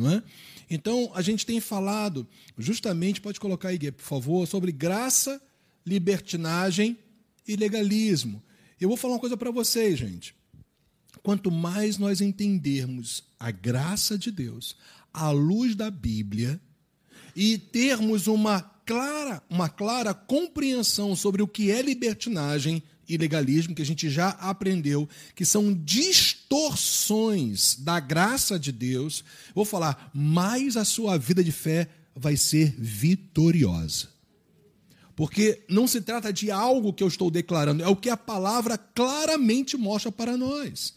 não é? Então, a gente tem falado justamente, pode colocar aí, por favor, sobre graça, libertinagem e legalismo. Eu vou falar uma coisa para vocês, gente. Quanto mais nós entendermos a graça de Deus à luz da Bíblia e termos uma clara, uma clara compreensão sobre o que é libertinagem e legalismo, que a gente já aprendeu, que são distorções da graça de Deus, vou falar, mais a sua vida de fé vai ser vitoriosa. Porque não se trata de algo que eu estou declarando, é o que a palavra claramente mostra para nós.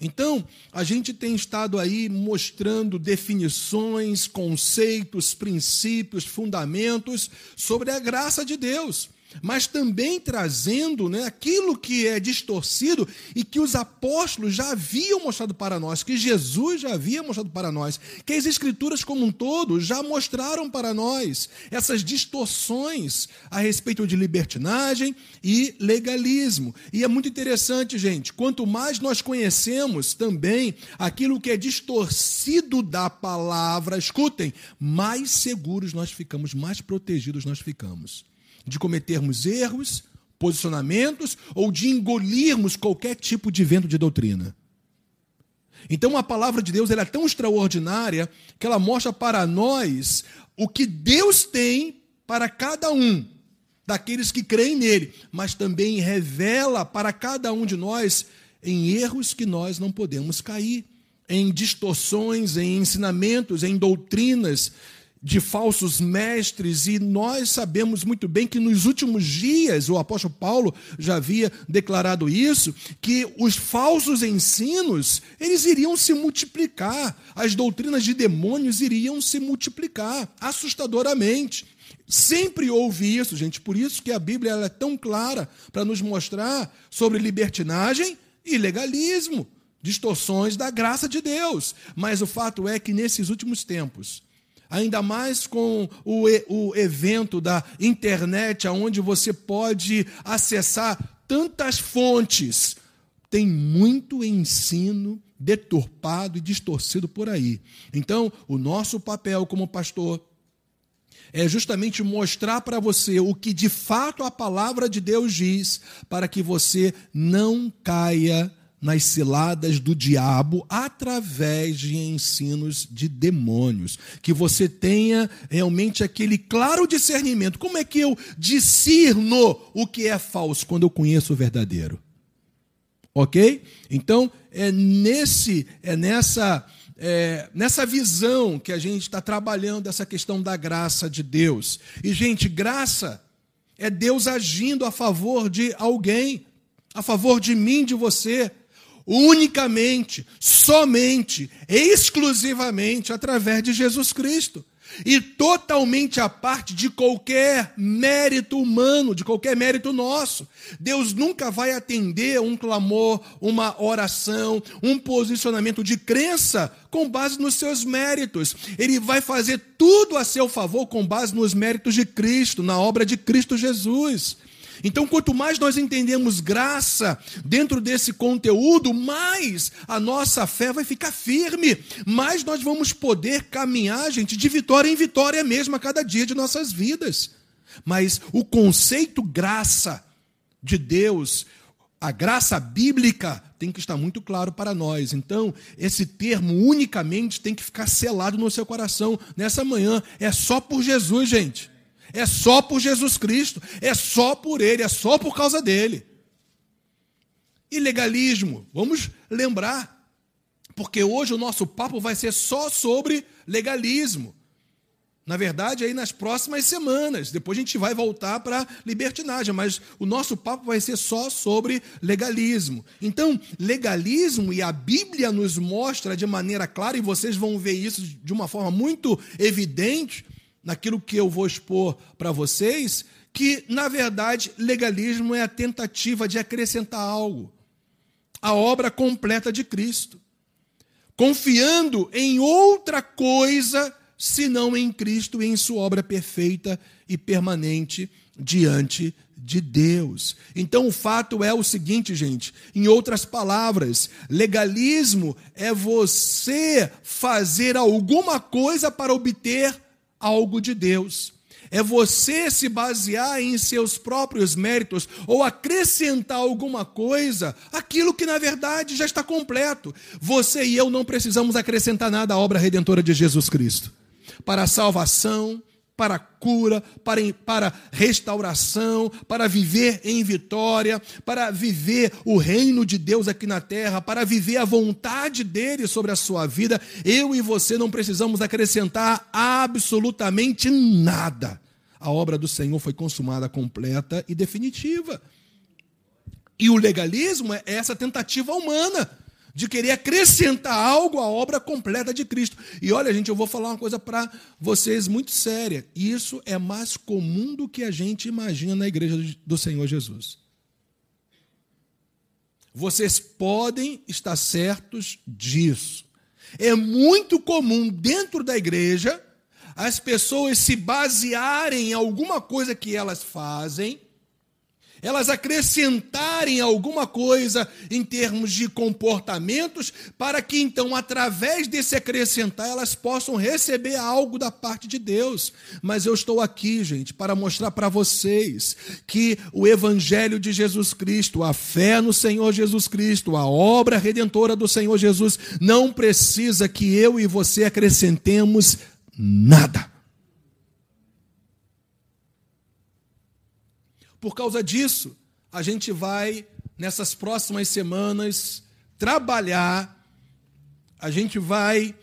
Então, a gente tem estado aí mostrando definições, conceitos, princípios, fundamentos sobre a graça de Deus mas também trazendo né, aquilo que é distorcido e que os apóstolos já haviam mostrado para nós, que Jesus já havia mostrado para nós, que as Escrituras como um todo já mostraram para nós essas distorções a respeito de libertinagem e legalismo. E é muito interessante, gente, quanto mais nós conhecemos também aquilo que é distorcido da palavra, escutem, mais seguros nós ficamos, mais protegidos nós ficamos de cometermos erros, posicionamentos ou de engolirmos qualquer tipo de vento de doutrina. Então a palavra de Deus é tão extraordinária que ela mostra para nós o que Deus tem para cada um daqueles que creem nele, mas também revela para cada um de nós em erros que nós não podemos cair, em distorções, em ensinamentos, em doutrinas de falsos mestres, e nós sabemos muito bem que nos últimos dias, o apóstolo Paulo já havia declarado isso, que os falsos ensinos, eles iriam se multiplicar, as doutrinas de demônios iriam se multiplicar assustadoramente. Sempre houve isso, gente, por isso que a Bíblia é tão clara para nos mostrar sobre libertinagem e legalismo, distorções da graça de Deus. Mas o fato é que nesses últimos tempos, ainda mais com o, o evento da internet, onde você pode acessar tantas fontes. Tem muito ensino deturpado e distorcido por aí. Então, o nosso papel como pastor é justamente mostrar para você o que de fato a palavra de Deus diz, para que você não caia nas ciladas do diabo através de ensinos de demônios. Que você tenha realmente aquele claro discernimento. Como é que eu discerno o que é falso quando eu conheço o verdadeiro? Ok? Então, é, nesse, é nessa, é, nessa visão que a gente está trabalhando essa questão da graça de Deus. E, gente, graça é Deus agindo a favor de alguém, a favor de mim, de você unicamente, somente, exclusivamente através de Jesus Cristo. E totalmente à parte de qualquer mérito humano, de qualquer mérito nosso. Deus nunca vai atender um clamor, uma oração, um posicionamento de crença com base nos seus méritos. Ele vai fazer tudo a seu favor com base nos méritos de Cristo, na obra de Cristo Jesus. Então, quanto mais nós entendemos graça dentro desse conteúdo, mais a nossa fé vai ficar firme, mais nós vamos poder caminhar, gente, de vitória em vitória mesmo a cada dia de nossas vidas. Mas o conceito graça de Deus, a graça bíblica, tem que estar muito claro para nós. Então, esse termo unicamente tem que ficar selado no seu coração nessa manhã. É só por Jesus, gente. É só por Jesus Cristo, é só por Ele, é só por causa dele. E legalismo, vamos lembrar, porque hoje o nosso papo vai ser só sobre legalismo. Na verdade, aí nas próximas semanas, depois a gente vai voltar para libertinagem, mas o nosso papo vai ser só sobre legalismo. Então, legalismo e a Bíblia nos mostra de maneira clara, e vocês vão ver isso de uma forma muito evidente, naquilo que eu vou expor para vocês, que, na verdade, legalismo é a tentativa de acrescentar algo à obra completa de Cristo, confiando em outra coisa senão em Cristo e em sua obra perfeita e permanente diante de Deus. Então o fato é o seguinte, gente, em outras palavras, legalismo é você fazer alguma coisa para obter algo de Deus. É você se basear em seus próprios méritos ou acrescentar alguma coisa, aquilo que na verdade já está completo. Você e eu não precisamos acrescentar nada à obra redentora de Jesus Cristo. Para a salvação, para cura, para, para restauração, para viver em vitória, para viver o reino de Deus aqui na terra, para viver a vontade dele sobre a sua vida, eu e você não precisamos acrescentar absolutamente nada. A obra do Senhor foi consumada, completa e definitiva. E o legalismo é essa tentativa humana de querer acrescentar algo à obra completa de Cristo. E olha, gente, eu vou falar uma coisa para vocês muito séria. Isso é mais comum do que a gente imagina na igreja do Senhor Jesus. Vocês podem estar certos disso. É muito comum dentro da igreja as pessoas se basearem em alguma coisa que elas fazem elas acrescentarem alguma coisa em termos de comportamentos, para que então, através desse acrescentar, elas possam receber algo da parte de Deus. Mas eu estou aqui, gente, para mostrar para vocês que o Evangelho de Jesus Cristo, a fé no Senhor Jesus Cristo, a obra redentora do Senhor Jesus, não precisa que eu e você acrescentemos nada. Por causa disso, a gente vai, nessas próximas semanas, trabalhar, a gente vai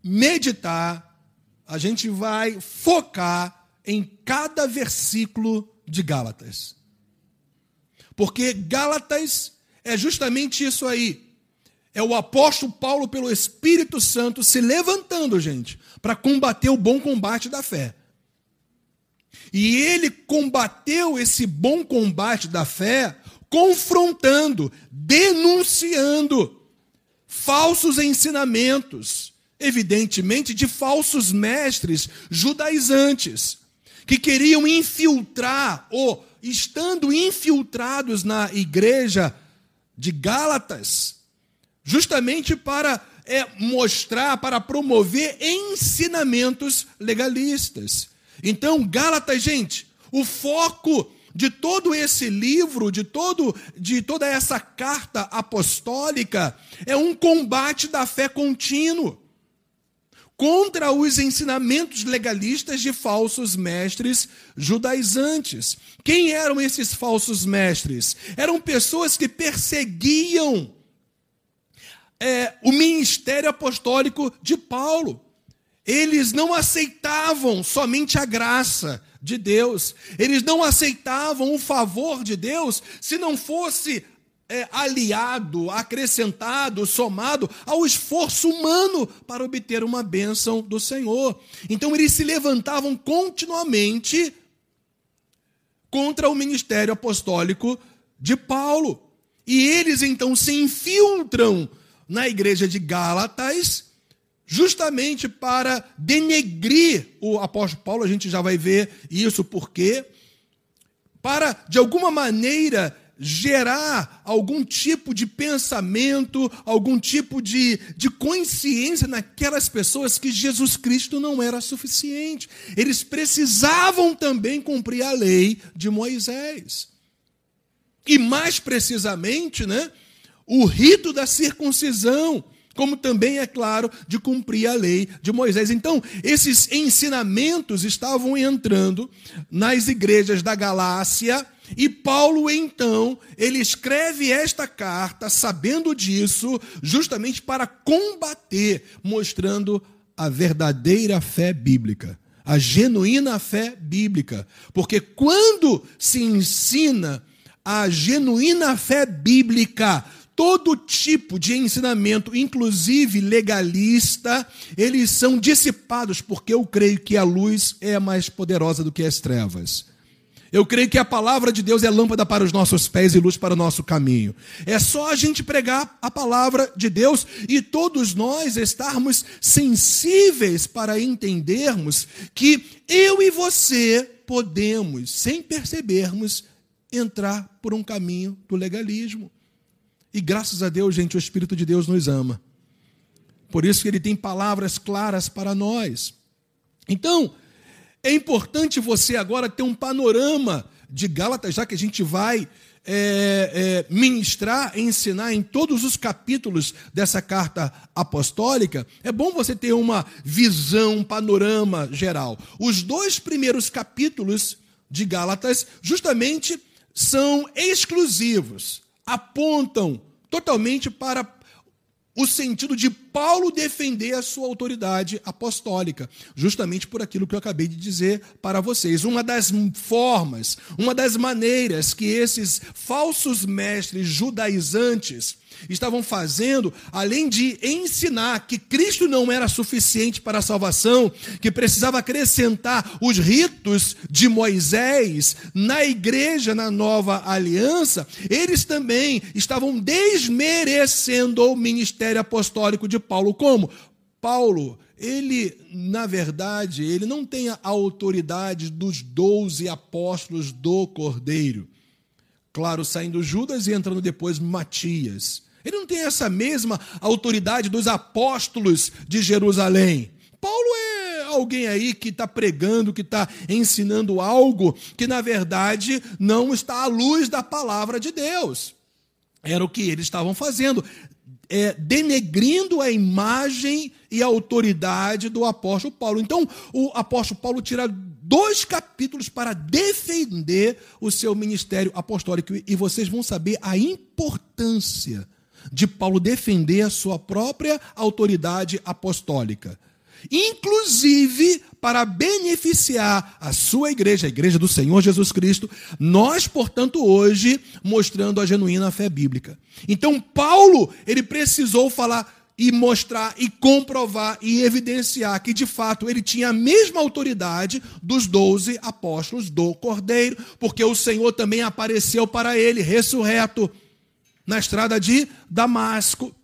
meditar, a gente vai focar em cada versículo de Gálatas. Porque Gálatas é justamente isso aí. É o apóstolo Paulo, pelo Espírito Santo, se levantando, gente, para combater o bom combate da fé. E ele combateu esse bom combate da fé, confrontando, denunciando falsos ensinamentos, evidentemente de falsos mestres judaizantes, que queriam infiltrar, ou estando infiltrados na igreja de Gálatas, justamente para é, mostrar, para promover ensinamentos legalistas. Então, Gálatas, gente, o foco de todo esse livro, de todo de toda essa carta apostólica é um combate da fé contínuo contra os ensinamentos legalistas de falsos mestres judaizantes. Quem eram esses falsos mestres? Eram pessoas que perseguiam é, o ministério apostólico de Paulo. Eles não aceitavam somente a graça de Deus, eles não aceitavam o favor de Deus se não fosse é, aliado, acrescentado, somado ao esforço humano para obter uma bênção do Senhor. Então eles se levantavam continuamente contra o ministério apostólico de Paulo. E eles então se infiltram na igreja de Gálatas justamente para denegrir o apóstolo Paulo, a gente já vai ver isso porque para de alguma maneira gerar algum tipo de pensamento, algum tipo de, de consciência naquelas pessoas que Jesus Cristo não era suficiente. Eles precisavam também cumprir a lei de Moisés. E mais precisamente, né, o rito da circuncisão como também, é claro, de cumprir a lei de Moisés. Então, esses ensinamentos estavam entrando nas igrejas da Galácia, e Paulo, então, ele escreve esta carta, sabendo disso, justamente para combater, mostrando a verdadeira fé bíblica, a genuína fé bíblica. Porque quando se ensina a genuína fé bíblica, todo tipo de ensinamento, inclusive legalista, eles são dissipados, porque eu creio que a luz é mais poderosa do que as trevas. Eu creio que a palavra de Deus é lâmpada para os nossos pés e luz para o nosso caminho. É só a gente pregar a palavra de Deus e todos nós estarmos sensíveis para entendermos que eu e você podemos, sem percebermos, entrar por um caminho do legalismo. E graças a Deus, gente, o Espírito de Deus nos ama. Por isso que ele tem palavras claras para nós. Então, é importante você agora ter um panorama de Gálatas, já que a gente vai é, é, ministrar, ensinar em todos os capítulos dessa carta apostólica, é bom você ter uma visão, um panorama geral. Os dois primeiros capítulos de Gálatas, justamente, são exclusivos, apontam totalmente para o sentido de Paulo defender a sua autoridade apostólica, justamente por aquilo que eu acabei de dizer para vocês. Uma das formas, uma das maneiras que esses falsos mestres judaizantes estavam fazendo, além de ensinar que Cristo não era suficiente para a salvação, que precisava acrescentar os ritos de Moisés na igreja, na nova aliança, eles também estavam desmerecendo o ministério apostólico de Paulo. Como? Paulo, ele, na verdade, ele não tem a autoridade dos doze apóstolos do Cordeiro. Claro, saindo Judas e entrando depois Matias. Ele não tem essa mesma autoridade dos apóstolos de Jerusalém. Paulo é alguém aí que está pregando, que está ensinando algo que, na verdade, não está à luz da palavra de Deus. Era o que eles estavam fazendo, é, denegrindo a imagem e a autoridade do apóstolo Paulo. Então, o apóstolo Paulo tira dois capítulos para defender o seu ministério apostólico, e vocês vão saber a importância de Paulo defender a sua própria autoridade apostólica, inclusive para beneficiar a sua igreja, a igreja do Senhor Jesus Cristo, nós, portanto, hoje mostrando a genuína fé bíblica. Então, Paulo, ele precisou falar e mostrar e comprovar e evidenciar que de fato ele tinha a mesma autoridade dos doze apóstolos do Cordeiro, porque o Senhor também apareceu para ele ressurreto na estrada de Damasco.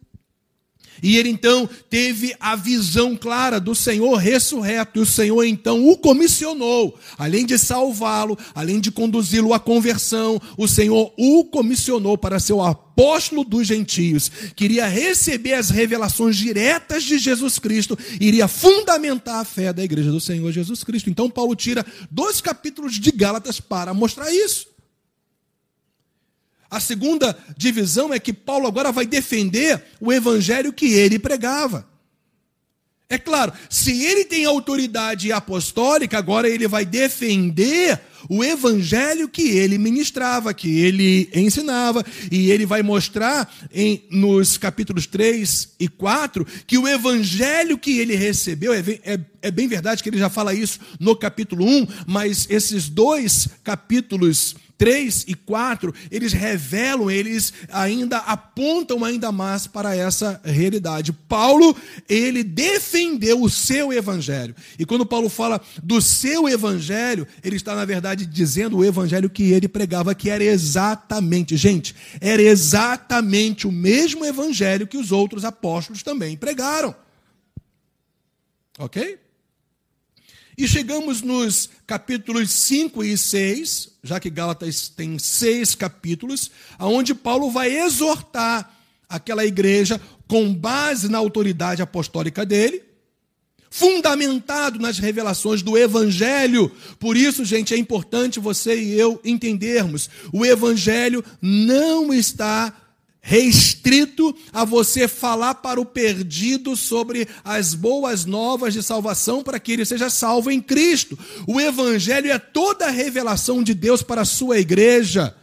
E ele então teve a visão clara do Senhor ressurreto, e o Senhor então o comissionou, além de salvá-lo, além de conduzi-lo à conversão, o Senhor o comissionou para ser o apóstolo dos gentios, queria receber as revelações diretas de Jesus Cristo, iria fundamentar a fé da igreja do Senhor Jesus Cristo. Então Paulo tira dois capítulos de Gálatas para mostrar isso. A segunda divisão é que Paulo agora vai defender o evangelho que ele pregava. É claro, se ele tem autoridade apostólica, agora ele vai defender o evangelho que ele ministrava, que ele ensinava, e ele vai mostrar em, nos capítulos 3 e 4 que o evangelho que ele recebeu, é, é, é bem verdade que ele já fala isso no capítulo 1, mas esses dois capítulos 3 e 4, eles revelam, eles ainda apontam ainda mais para essa realidade. Paulo, ele defendeu o seu evangelho. E quando Paulo fala do seu evangelho, ele está, na verdade, dizendo o evangelho que ele pregava, que era exatamente, gente, era exatamente o mesmo evangelho que os outros apóstolos também pregaram. Ok? E chegamos nos capítulos 5 e 6, já que Gálatas tem seis capítulos, aonde Paulo vai exortar aquela igreja com base na autoridade apostólica dele, fundamentado nas revelações do Evangelho. Por isso, gente, é importante você e eu entendermos: o Evangelho não está restrito a você falar para o perdido sobre as boas novas de salvação para que ele seja salvo em Cristo. O Evangelho é toda a revelação de Deus para a sua igreja,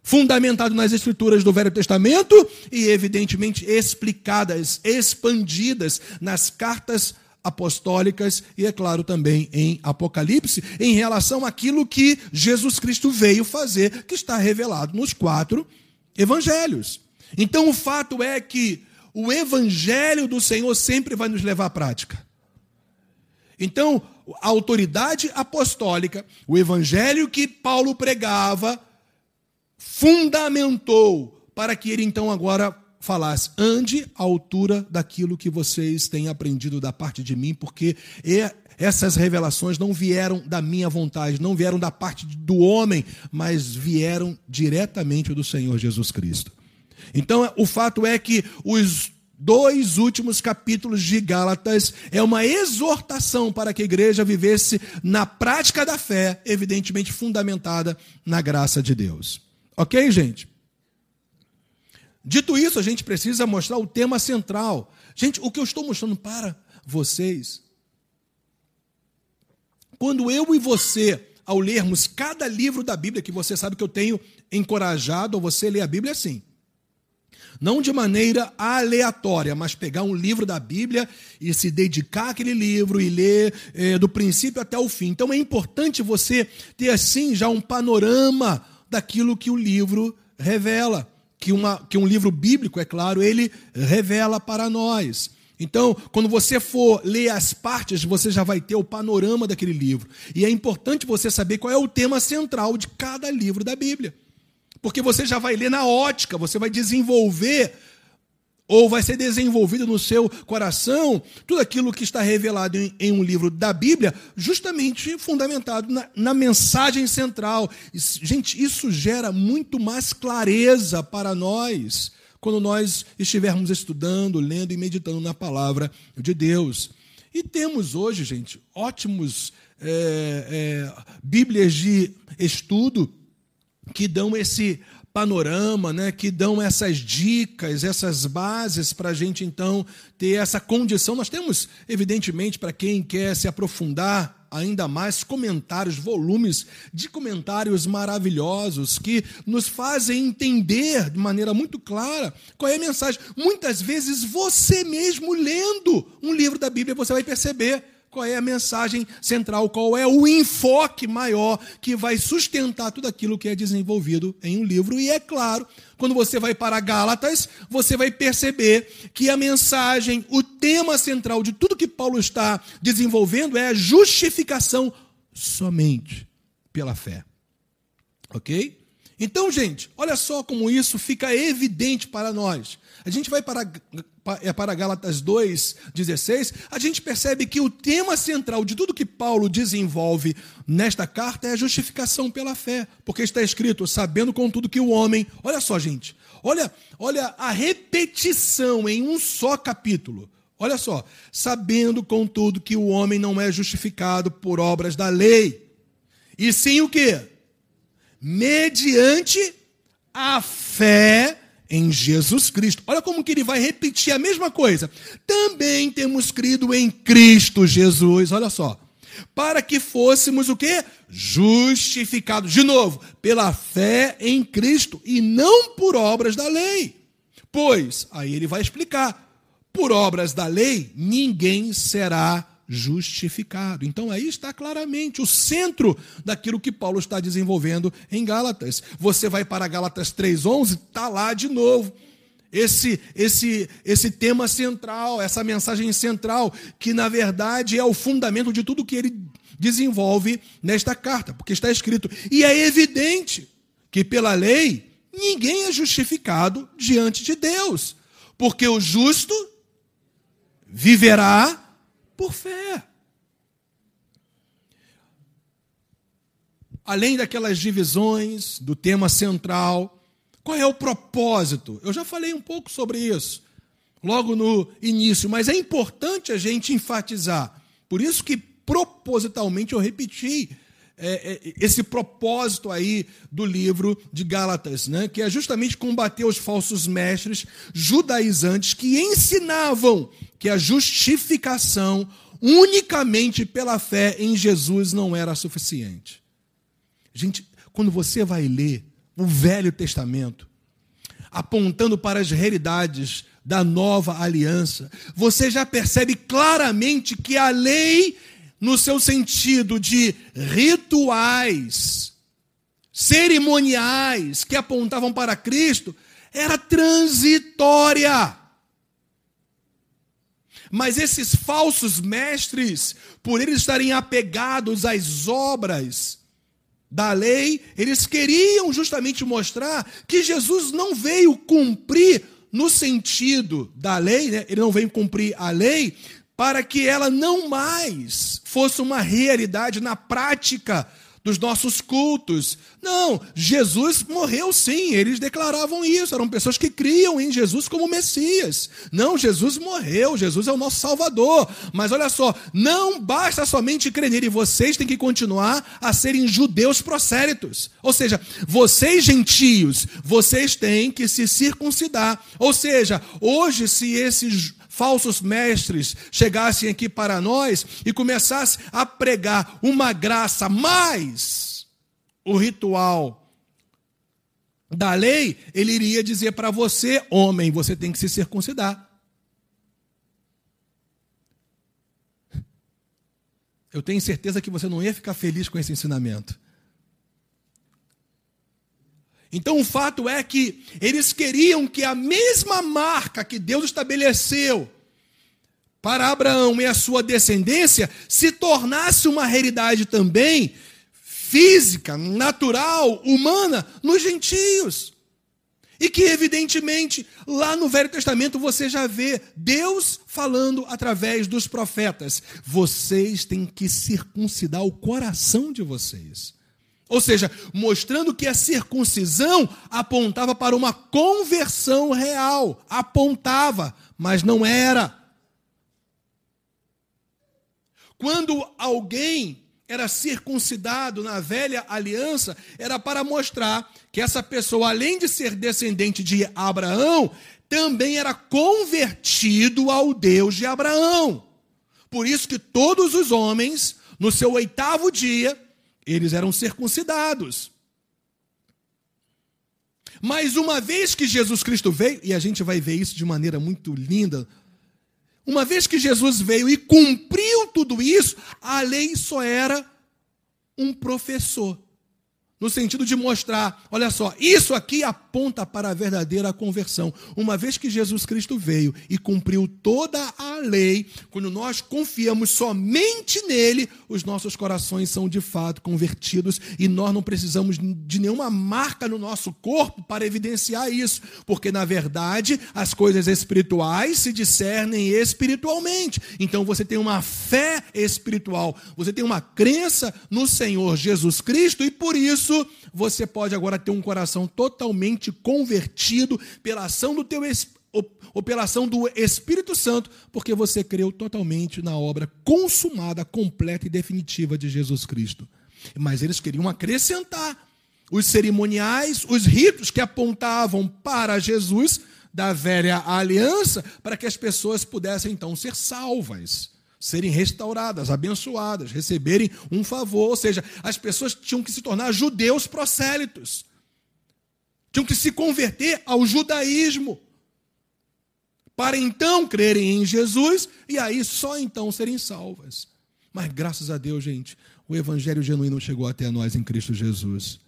fundamentado nas Escrituras do Velho Testamento e, evidentemente, explicadas, expandidas nas cartas apostólicas e, é claro, também em Apocalipse, em relação àquilo que Jesus Cristo veio fazer, que está revelado nos quatro evangelhos. Então o fato é que o evangelho do Senhor sempre vai nos levar à prática. Então, a autoridade apostólica, o evangelho que Paulo pregava, fundamentou para que ele então agora falasse: ande à altura daquilo que vocês têm aprendido da parte de mim, porque essas revelações não vieram da minha vontade, não vieram da parte do homem, mas vieram diretamente do Senhor Jesus Cristo. Então, o fato é que os dois últimos capítulos de Gálatas é uma exortação para que a igreja vivesse na prática da fé, evidentemente fundamentada na graça de Deus. Ok, gente? Dito isso, a gente precisa mostrar o tema central. Gente, o que eu estou mostrando para vocês, quando eu e você, ao lermos cada livro da Bíblia, que você sabe que eu tenho encorajado a você ler a Bíblia assim, não de maneira aleatória, mas pegar um livro da Bíblia e se dedicar àquele livro e ler é, do princípio até o fim. Então é importante você ter assim já um panorama daquilo que o livro revela que, uma, que um livro bíblico, é claro, ele revela para nós. Então, quando você for ler as partes, você já vai ter o panorama daquele livro. E é importante você saber qual é o tema central de cada livro da Bíblia. Porque você já vai ler na ótica, você vai desenvolver ou vai ser desenvolvido no seu coração tudo aquilo que está revelado em, em um livro da Bíblia, justamente fundamentado na, na mensagem central. gente, isso gera muito mais clareza para nós quando nós estivermos estudando, lendo e meditando na palavra de Deus. E temos hoje, gente, ótimos é, é, Bíblias de estudo que dão esse panorama, né, que dão essas dicas, essas bases para a gente então ter essa condição. Nós temos, evidentemente, para quem quer se aprofundar ainda mais, comentários, volumes de comentários maravilhosos que nos fazem entender de maneira muito clara qual é a mensagem. Muitas vezes você mesmo lendo um livro da Bíblia você vai perceber qual é a mensagem central, qual é o enfoque maior que vai sustentar tudo aquilo que é desenvolvido em um livro. E é claro, quando você vai para Gálatas, você vai perceber que a mensagem, o tema central de tudo que Paulo está desenvolvendo é a justificação somente pela fé. Ok? Então, gente, olha só como isso fica evidente para nós. A gente vai para, é para Gálatas 2, 16, a gente percebe que o tema central de tudo que Paulo desenvolve nesta carta é a justificação pela fé, porque está escrito, sabendo contudo que o homem, olha só, gente, olha, olha a repetição em um só capítulo. Olha só, sabendo contudo que o homem não é justificado por obras da lei, e sim o que? Mediante a fé em Jesus Cristo. Olha como que ele vai repetir a mesma coisa. Também temos crido em Cristo Jesus. Olha só. Para que fôssemos o quê? Justificados. De novo, pela fé em Cristo e não por obras da lei. Pois, aí ele vai explicar, por obras da lei ninguém será justificado. Então aí está claramente o centro daquilo que Paulo está desenvolvendo em Gálatas. Você vai para Gálatas 3:11, está lá de novo. Esse, esse, esse tema central, essa mensagem central, que na verdade é o fundamento de tudo que ele desenvolve nesta carta, porque está escrito: e é evidente que pela lei ninguém é justificado diante de Deus, porque o justo viverá por fé. Além daquelas divisões do tema central, qual é o propósito? Eu já falei um pouco sobre isso logo no início, mas é importante a gente enfatizar. Por isso que propositalmente eu repeti é, é, esse propósito aí do livro de Gálatas, né? que é justamente combater os falsos mestres judaizantes que ensinavam que a justificação unicamente pela fé em Jesus não era suficiente. Gente, quando você vai ler o Velho Testamento, apontando para as realidades da nova aliança, você já percebe claramente que a lei no seu sentido de rituais, cerimoniais que apontavam para Cristo, era transitória. Mas esses falsos mestres, por eles estarem apegados às obras da lei, eles queriam justamente mostrar que Jesus não veio cumprir no sentido da lei, né? ele não veio cumprir a lei para que ela não mais fosse uma realidade na prática dos nossos cultos. Não, Jesus morreu sim, eles declaravam isso, eram pessoas que criam em Jesus como Messias. Não, Jesus morreu, Jesus é o nosso Salvador. Mas olha só, não basta somente crer nele, vocês têm que continuar a serem judeus procéritos. Ou seja, vocês gentios, vocês têm que se circuncidar. Ou seja, hoje, se esses falsos mestres chegassem aqui para nós e começassem a pregar uma graça mais o ritual da lei, ele iria dizer para você, homem, você tem que se circuncidar. Eu tenho certeza que você não ia ficar feliz com esse ensinamento. Então o fato é que eles queriam que a mesma marca que Deus estabeleceu para Abraão e a sua descendência se tornasse uma realidade também física, natural, humana nos gentios. E que, evidentemente, lá no Velho Testamento você já vê Deus falando através dos profetas: vocês têm que circuncidar o coração de vocês. Ou seja, mostrando que a circuncisão apontava para uma conversão real. Apontava, mas não era. Quando alguém era circuncidado na velha aliança, era para mostrar que essa pessoa, além de ser descendente de Abraão, também era convertido ao Deus de Abraão. Por isso que todos os homens, no seu oitavo dia, eles eram circuncidados. Mas uma vez que Jesus Cristo veio, e a gente vai ver isso de maneira muito linda, uma vez que Jesus veio e cumpriu tudo isso, a lei só era um professor no sentido de mostrar, olha só, isso aqui aponta para a verdadeira conversão. Uma vez que Jesus Cristo veio e cumpriu toda a lei, quando nós confiamos somente nele, os nossos corações são de fato convertidos e nós não precisamos de nenhuma marca no nosso corpo para evidenciar isso, porque na verdade as coisas espirituais se discernem espiritualmente. Então você tem uma fé espiritual, você tem uma crença no Senhor Jesus Cristo e por isso isso, você pode agora ter um coração totalmente convertido pela ação do teu ou pela ação do Espírito Santo, porque você creu totalmente na obra consumada, completa e definitiva de Jesus Cristo. Mas eles queriam acrescentar os cerimoniais, os ritos que apontavam para Jesus da velha aliança, para que as pessoas pudessem então ser salvas serem restauradas, abençoadas, receberem um favor. Ou seja, as pessoas tinham que se tornar judeus prosélitos. Tinham que se converter ao judaísmo. Para então crerem em Jesus e aí só então serem salvas. Mas graças a Deus, gente, o evangelho genuíno chegou até nós em Cristo Jesus.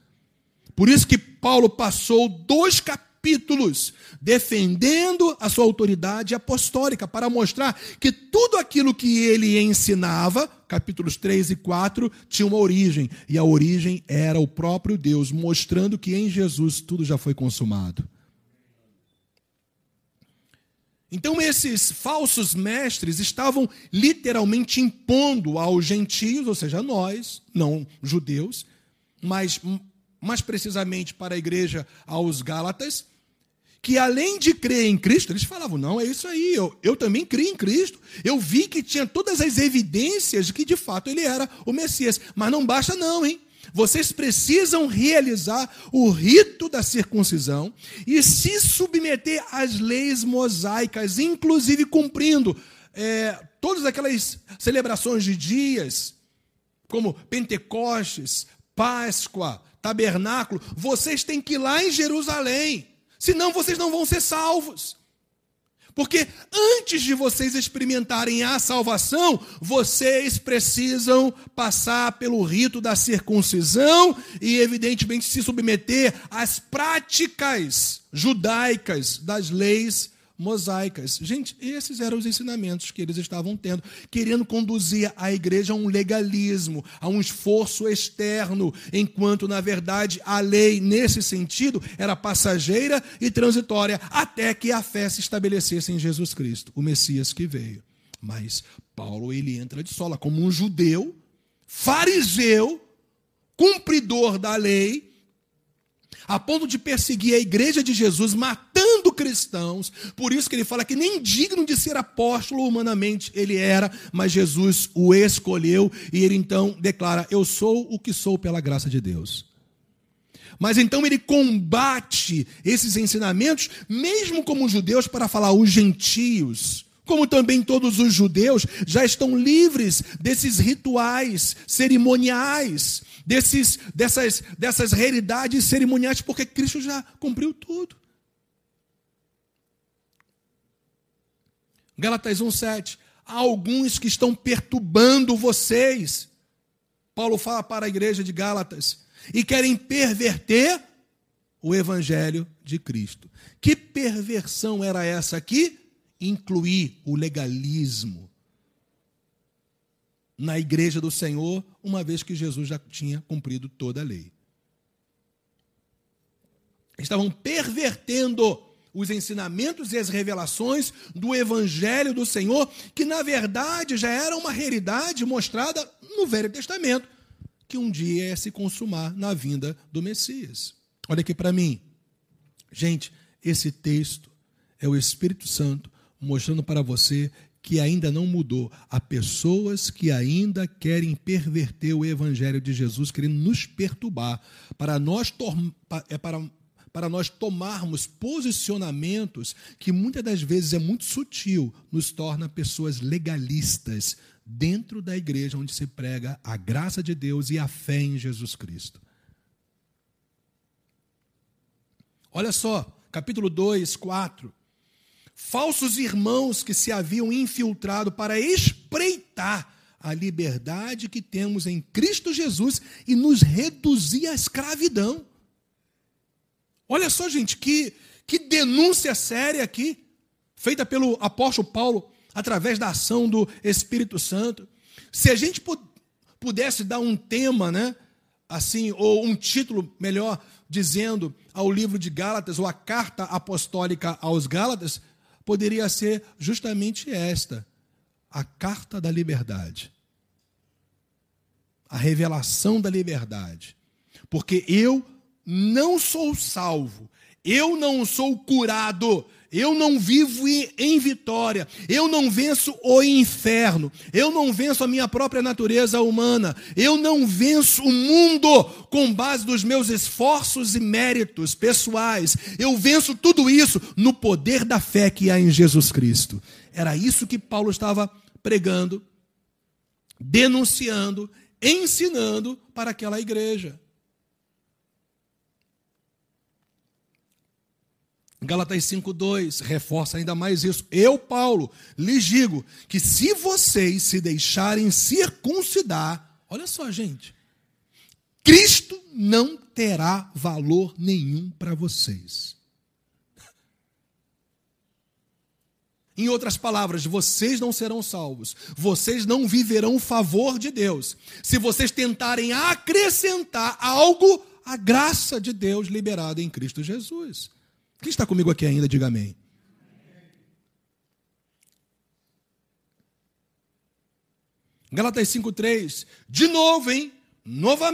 Por isso que Paulo passou dois capítulos capítulos, defendendo a sua autoridade apostólica, para mostrar que tudo aquilo que ele ensinava, capítulos 3 e 4, tinha uma origem, e a origem era o próprio Deus, mostrando que em Jesus tudo já foi consumado. Então, esses falsos mestres estavam literalmente impondo aos gentios, ou seja, a nós, não judeus, mas mais precisamente para a igreja aos Gálatas, que além de crer em Cristo, eles falavam: não, é isso aí, eu, eu também criei em Cristo. Eu vi que tinha todas as evidências de que de fato ele era o Messias. Mas não basta, não, hein? Vocês precisam realizar o rito da circuncisão e se submeter às leis mosaicas, inclusive cumprindo é, todas aquelas celebrações de dias, como Pentecostes, Páscoa, Tabernáculo. Vocês têm que ir lá em Jerusalém Senão vocês não vão ser salvos. Porque antes de vocês experimentarem a salvação, vocês precisam passar pelo rito da circuncisão e, evidentemente, se submeter às práticas judaicas das leis mosaicas. Gente, esses eram os ensinamentos que eles estavam tendo, querendo conduzir a igreja a um legalismo, a um esforço externo, enquanto, na verdade, a lei, nesse sentido, era passageira e transitória, até que a fé se estabelecesse em Jesus Cristo, o Messias que veio. Mas Paulo, ele entra de sola como um judeu, fariseu, cumpridor da lei, a ponto de perseguir a igreja de Jesus, matando cristãos. Por isso que ele fala que nem digno de ser apóstolo humanamente ele era, mas Jesus o escolheu e ele então declara: Eu sou o que sou pela graça de Deus. Mas então ele combate esses ensinamentos, mesmo como judeus, para falar os gentios como também todos os judeus já estão livres desses rituais cerimoniais, desses, dessas, dessas realidades cerimoniais, porque Cristo já cumpriu tudo. Galatas 1,7. Há alguns que estão perturbando vocês. Paulo fala para a igreja de Gálatas. E querem perverter o evangelho de Cristo. Que perversão era essa aqui? incluir o legalismo na igreja do Senhor, uma vez que Jesus já tinha cumprido toda a lei. Estavam pervertendo os ensinamentos e as revelações do Evangelho do Senhor, que na verdade já era uma realidade mostrada no Velho Testamento, que um dia ia se consumar na vinda do Messias. Olha aqui para mim. Gente, esse texto é o Espírito Santo mostrando para você que ainda não mudou. Há pessoas que ainda querem perverter o evangelho de Jesus, querendo nos perturbar, para nós, é para, para nós tomarmos posicionamentos que muitas das vezes é muito sutil, nos torna pessoas legalistas dentro da igreja onde se prega a graça de Deus e a fé em Jesus Cristo. Olha só, capítulo 2, 4 falsos irmãos que se haviam infiltrado para espreitar a liberdade que temos em Cristo Jesus e nos reduzir à escravidão. Olha só, gente, que, que denúncia séria aqui, feita pelo apóstolo Paulo através da ação do Espírito Santo. Se a gente pudesse dar um tema, né, assim, ou um título melhor, dizendo ao livro de Gálatas, ou a carta apostólica aos Gálatas, poderia ser justamente esta: a carta da liberdade. A revelação da liberdade. Porque eu não sou salvo, eu não sou curado, eu não vivo em vitória. Eu não venço o inferno. Eu não venço a minha própria natureza humana. Eu não venço o mundo com base nos meus esforços e méritos pessoais. Eu venço tudo isso no poder da fé que há em Jesus Cristo. Era isso que Paulo estava pregando, denunciando, ensinando para aquela igreja. Galatas 5:2 reforça ainda mais isso. Eu, Paulo, lhes digo que se vocês se deixarem circuncidar, olha só, gente, Cristo não terá valor nenhum para vocês. Em outras palavras, vocês não serão salvos, vocês não viverão o favor de Deus, se vocês tentarem acrescentar algo à graça de Deus liberada em Cristo Jesus. Quem está comigo aqui ainda, diga amém. Galatas 5,3. De novo, hein? Nova,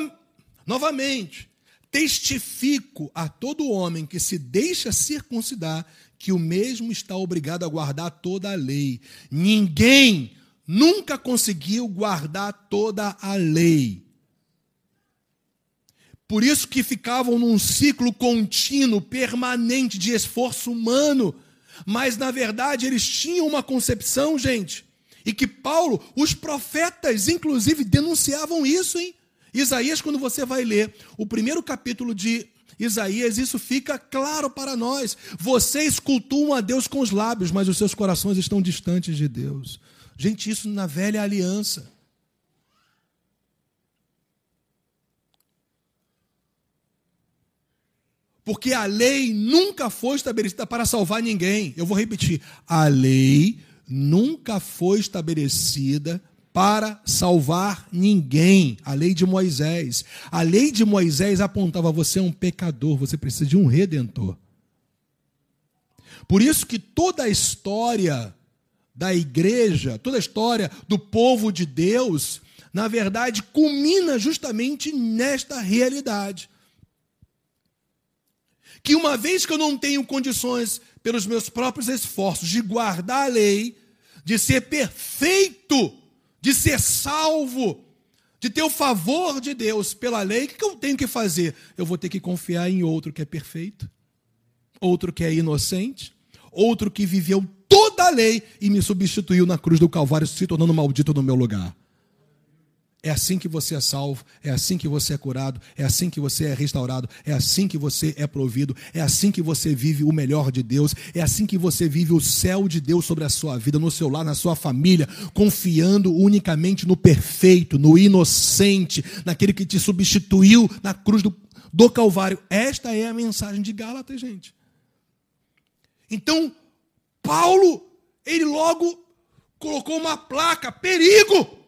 novamente. Testifico a todo homem que se deixa circuncidar que o mesmo está obrigado a guardar toda a lei. Ninguém nunca conseguiu guardar toda a lei. Por isso que ficavam num ciclo contínuo, permanente de esforço humano. Mas, na verdade, eles tinham uma concepção, gente, e que Paulo, os profetas, inclusive, denunciavam isso, hein? Isaías, quando você vai ler o primeiro capítulo de Isaías, isso fica claro para nós. Vocês cultuam a Deus com os lábios, mas os seus corações estão distantes de Deus. Gente, isso na velha aliança. Porque a lei nunca foi estabelecida para salvar ninguém. Eu vou repetir: a lei nunca foi estabelecida para salvar ninguém. A lei de Moisés. A lei de Moisés apontava você é um pecador, você precisa de um redentor. Por isso que toda a história da igreja, toda a história do povo de Deus, na verdade, culmina justamente nesta realidade. Que uma vez que eu não tenho condições, pelos meus próprios esforços, de guardar a lei, de ser perfeito, de ser salvo, de ter o favor de Deus pela lei, o que eu tenho que fazer? Eu vou ter que confiar em outro que é perfeito, outro que é inocente, outro que viveu toda a lei e me substituiu na cruz do Calvário, se tornando maldito no meu lugar. É assim que você é salvo, é assim que você é curado, é assim que você é restaurado, é assim que você é provido, é assim que você vive o melhor de Deus, é assim que você vive o céu de Deus sobre a sua vida, no seu lar, na sua família, confiando unicamente no perfeito, no inocente, naquele que te substituiu na cruz do, do Calvário. Esta é a mensagem de Gálatas, gente. Então, Paulo, ele logo colocou uma placa: perigo!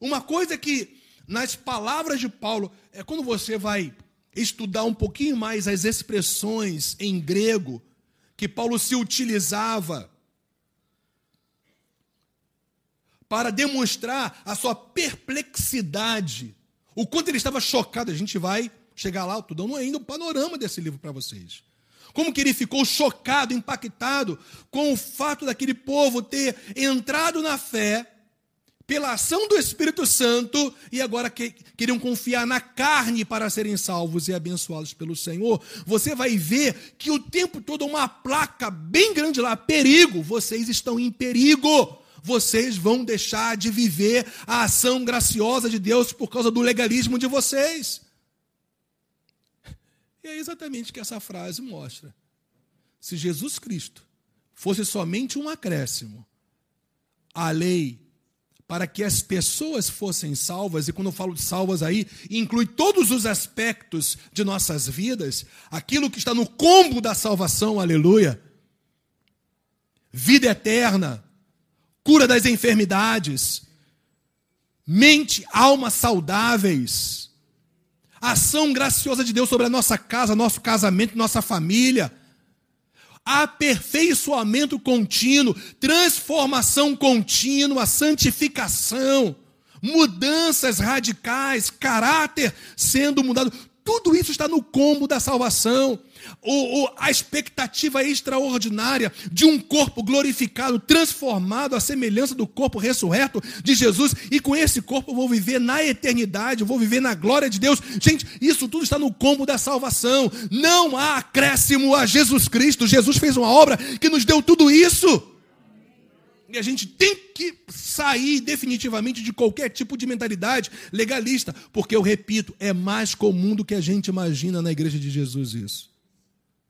Uma coisa que, nas palavras de Paulo, é quando você vai estudar um pouquinho mais as expressões em grego que Paulo se utilizava para demonstrar a sua perplexidade, o quanto ele estava chocado. A gente vai chegar lá, estou dando ainda um panorama desse livro para vocês. Como que ele ficou chocado, impactado com o fato daquele povo ter entrado na fé pela ação do Espírito Santo e agora que, queriam confiar na carne para serem salvos e abençoados pelo Senhor, você vai ver que o tempo todo uma placa bem grande lá, perigo, vocês estão em perigo. Vocês vão deixar de viver a ação graciosa de Deus por causa do legalismo de vocês. E é exatamente o que essa frase mostra. Se Jesus Cristo fosse somente um acréscimo, a lei para que as pessoas fossem salvas, e quando eu falo de salvas aí, inclui todos os aspectos de nossas vidas, aquilo que está no combo da salvação, aleluia. Vida eterna, cura das enfermidades, mente, alma saudáveis, ação graciosa de Deus sobre a nossa casa, nosso casamento, nossa família aperfeiçoamento contínuo, transformação contínua, santificação, mudanças radicais, caráter sendo mudado. Tudo isso está no combo da salvação o, o, a expectativa extraordinária de um corpo glorificado, transformado à semelhança do corpo ressurreto de Jesus, e com esse corpo eu vou viver na eternidade, eu vou viver na glória de Deus. Gente, isso tudo está no combo da salvação. Não há acréscimo a Jesus Cristo. Jesus fez uma obra que nos deu tudo isso. E a gente tem que sair definitivamente de qualquer tipo de mentalidade legalista, porque eu repito, é mais comum do que a gente imagina na igreja de Jesus isso.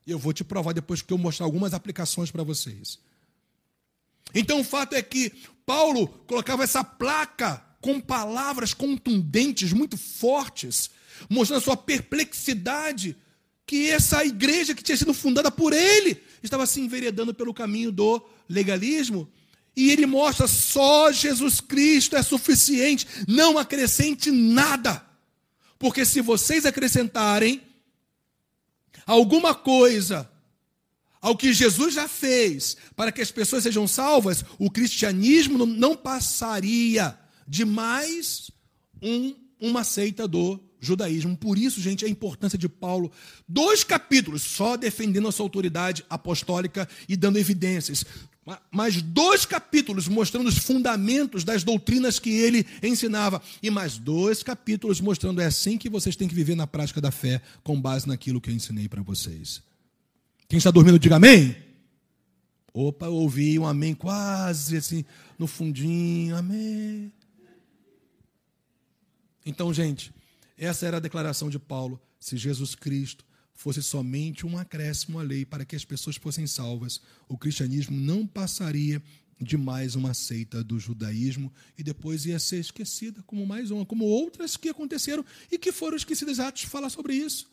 E eu vou te provar depois que eu mostrar algumas aplicações para vocês. Então o fato é que Paulo colocava essa placa com palavras contundentes, muito fortes, mostrando a sua perplexidade, que essa igreja que tinha sido fundada por ele estava se enveredando pelo caminho do legalismo. E ele mostra só Jesus Cristo é suficiente, não acrescente nada. Porque se vocês acrescentarem, alguma coisa ao que Jesus já fez para que as pessoas sejam salvas, o cristianismo não passaria de mais um, uma seita do judaísmo. Por isso, gente, a importância de Paulo. Dois capítulos só defendendo a sua autoridade apostólica e dando evidências mais dois capítulos mostrando os fundamentos das doutrinas que ele ensinava, e mais dois capítulos mostrando é assim que vocês têm que viver na prática da fé, com base naquilo que eu ensinei para vocês. Quem está dormindo, diga amém. Opa, eu ouvi um amém quase assim, no fundinho, amém. Então, gente, essa era a declaração de Paulo. Se Jesus Cristo fosse somente um acréscimo à lei para que as pessoas fossem salvas, o cristianismo não passaria de mais uma seita do judaísmo e depois ia ser esquecida como mais uma, como outras que aconteceram e que foram esquecidas. Atos fala sobre isso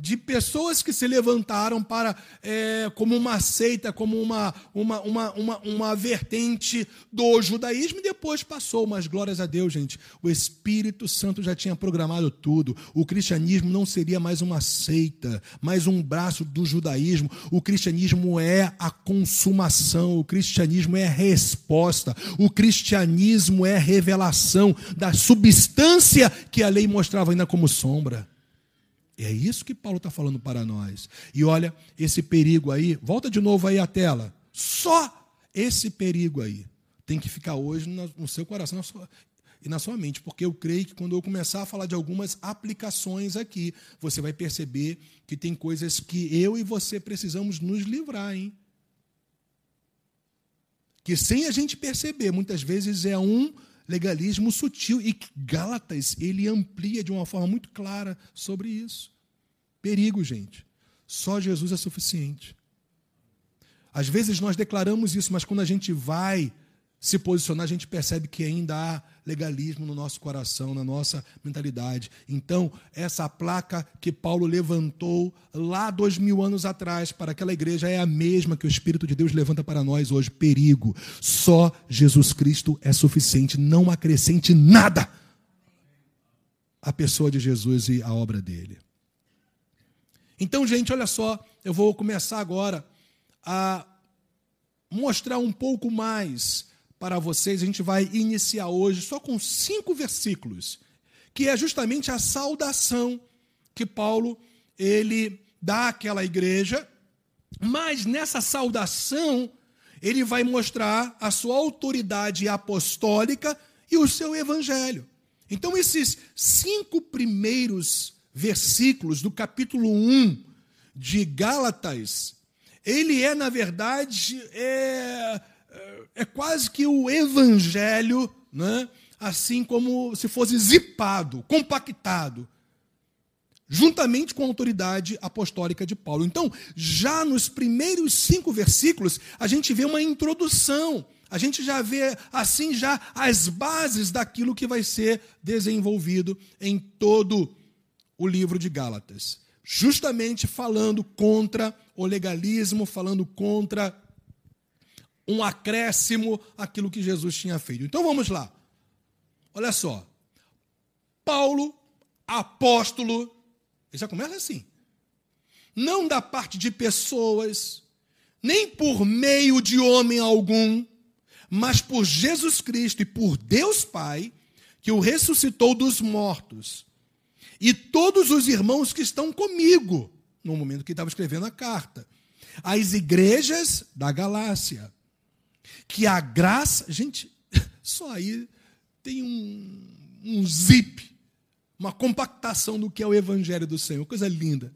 de pessoas que se levantaram para é, como uma seita, como uma, uma, uma, uma, uma vertente do judaísmo e depois passou, mas glórias a Deus, gente. O Espírito Santo já tinha programado tudo. O cristianismo não seria mais uma seita, mais um braço do judaísmo. O cristianismo é a consumação, o cristianismo é a resposta, o cristianismo é a revelação da substância que a lei mostrava ainda como sombra. É isso que Paulo está falando para nós. E olha, esse perigo aí, volta de novo aí a tela. Só esse perigo aí tem que ficar hoje no seu coração na sua, e na sua mente, porque eu creio que quando eu começar a falar de algumas aplicações aqui, você vai perceber que tem coisas que eu e você precisamos nos livrar, hein? Que sem a gente perceber, muitas vezes é um legalismo sutil e Gálatas ele amplia de uma forma muito clara sobre isso. Perigo, gente. Só Jesus é suficiente. Às vezes nós declaramos isso, mas quando a gente vai se posicionar, a gente percebe que ainda há legalismo no nosso coração, na nossa mentalidade. Então, essa placa que Paulo levantou lá dois mil anos atrás para aquela igreja é a mesma que o Espírito de Deus levanta para nós hoje. Perigo. Só Jesus Cristo é suficiente. Não acrescente nada à pessoa de Jesus e à obra dele. Então, gente, olha só, eu vou começar agora a mostrar um pouco mais para vocês. A gente vai iniciar hoje só com cinco versículos, que é justamente a saudação que Paulo ele dá àquela igreja, mas nessa saudação ele vai mostrar a sua autoridade apostólica e o seu evangelho. Então, esses cinco primeiros versículos do capítulo 1 de Gálatas, ele é, na verdade, é, é quase que o evangelho, né? assim como se fosse zipado, compactado, juntamente com a autoridade apostólica de Paulo. Então, já nos primeiros cinco versículos, a gente vê uma introdução, a gente já vê assim já as bases daquilo que vai ser desenvolvido em todo o livro de Gálatas. Justamente falando contra o legalismo, falando contra um acréscimo àquilo que Jesus tinha feito. Então vamos lá. Olha só. Paulo, apóstolo, ele já começa assim. Não da parte de pessoas, nem por meio de homem algum, mas por Jesus Cristo e por Deus Pai, que o ressuscitou dos mortos. E todos os irmãos que estão comigo, no momento que estava escrevendo a carta, as igrejas da Galácia que a graça. Gente, só aí tem um, um zip, uma compactação do que é o Evangelho do Senhor, coisa linda.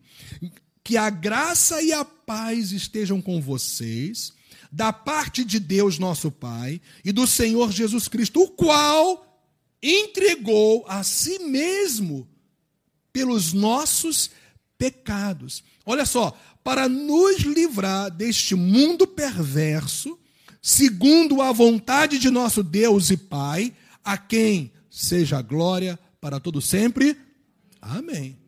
Que a graça e a paz estejam com vocês, da parte de Deus nosso Pai e do Senhor Jesus Cristo, o qual entregou a si mesmo pelos nossos pecados. Olha só, para nos livrar deste mundo perverso segundo a vontade de nosso Deus e Pai, a quem seja glória para todo sempre. Amém.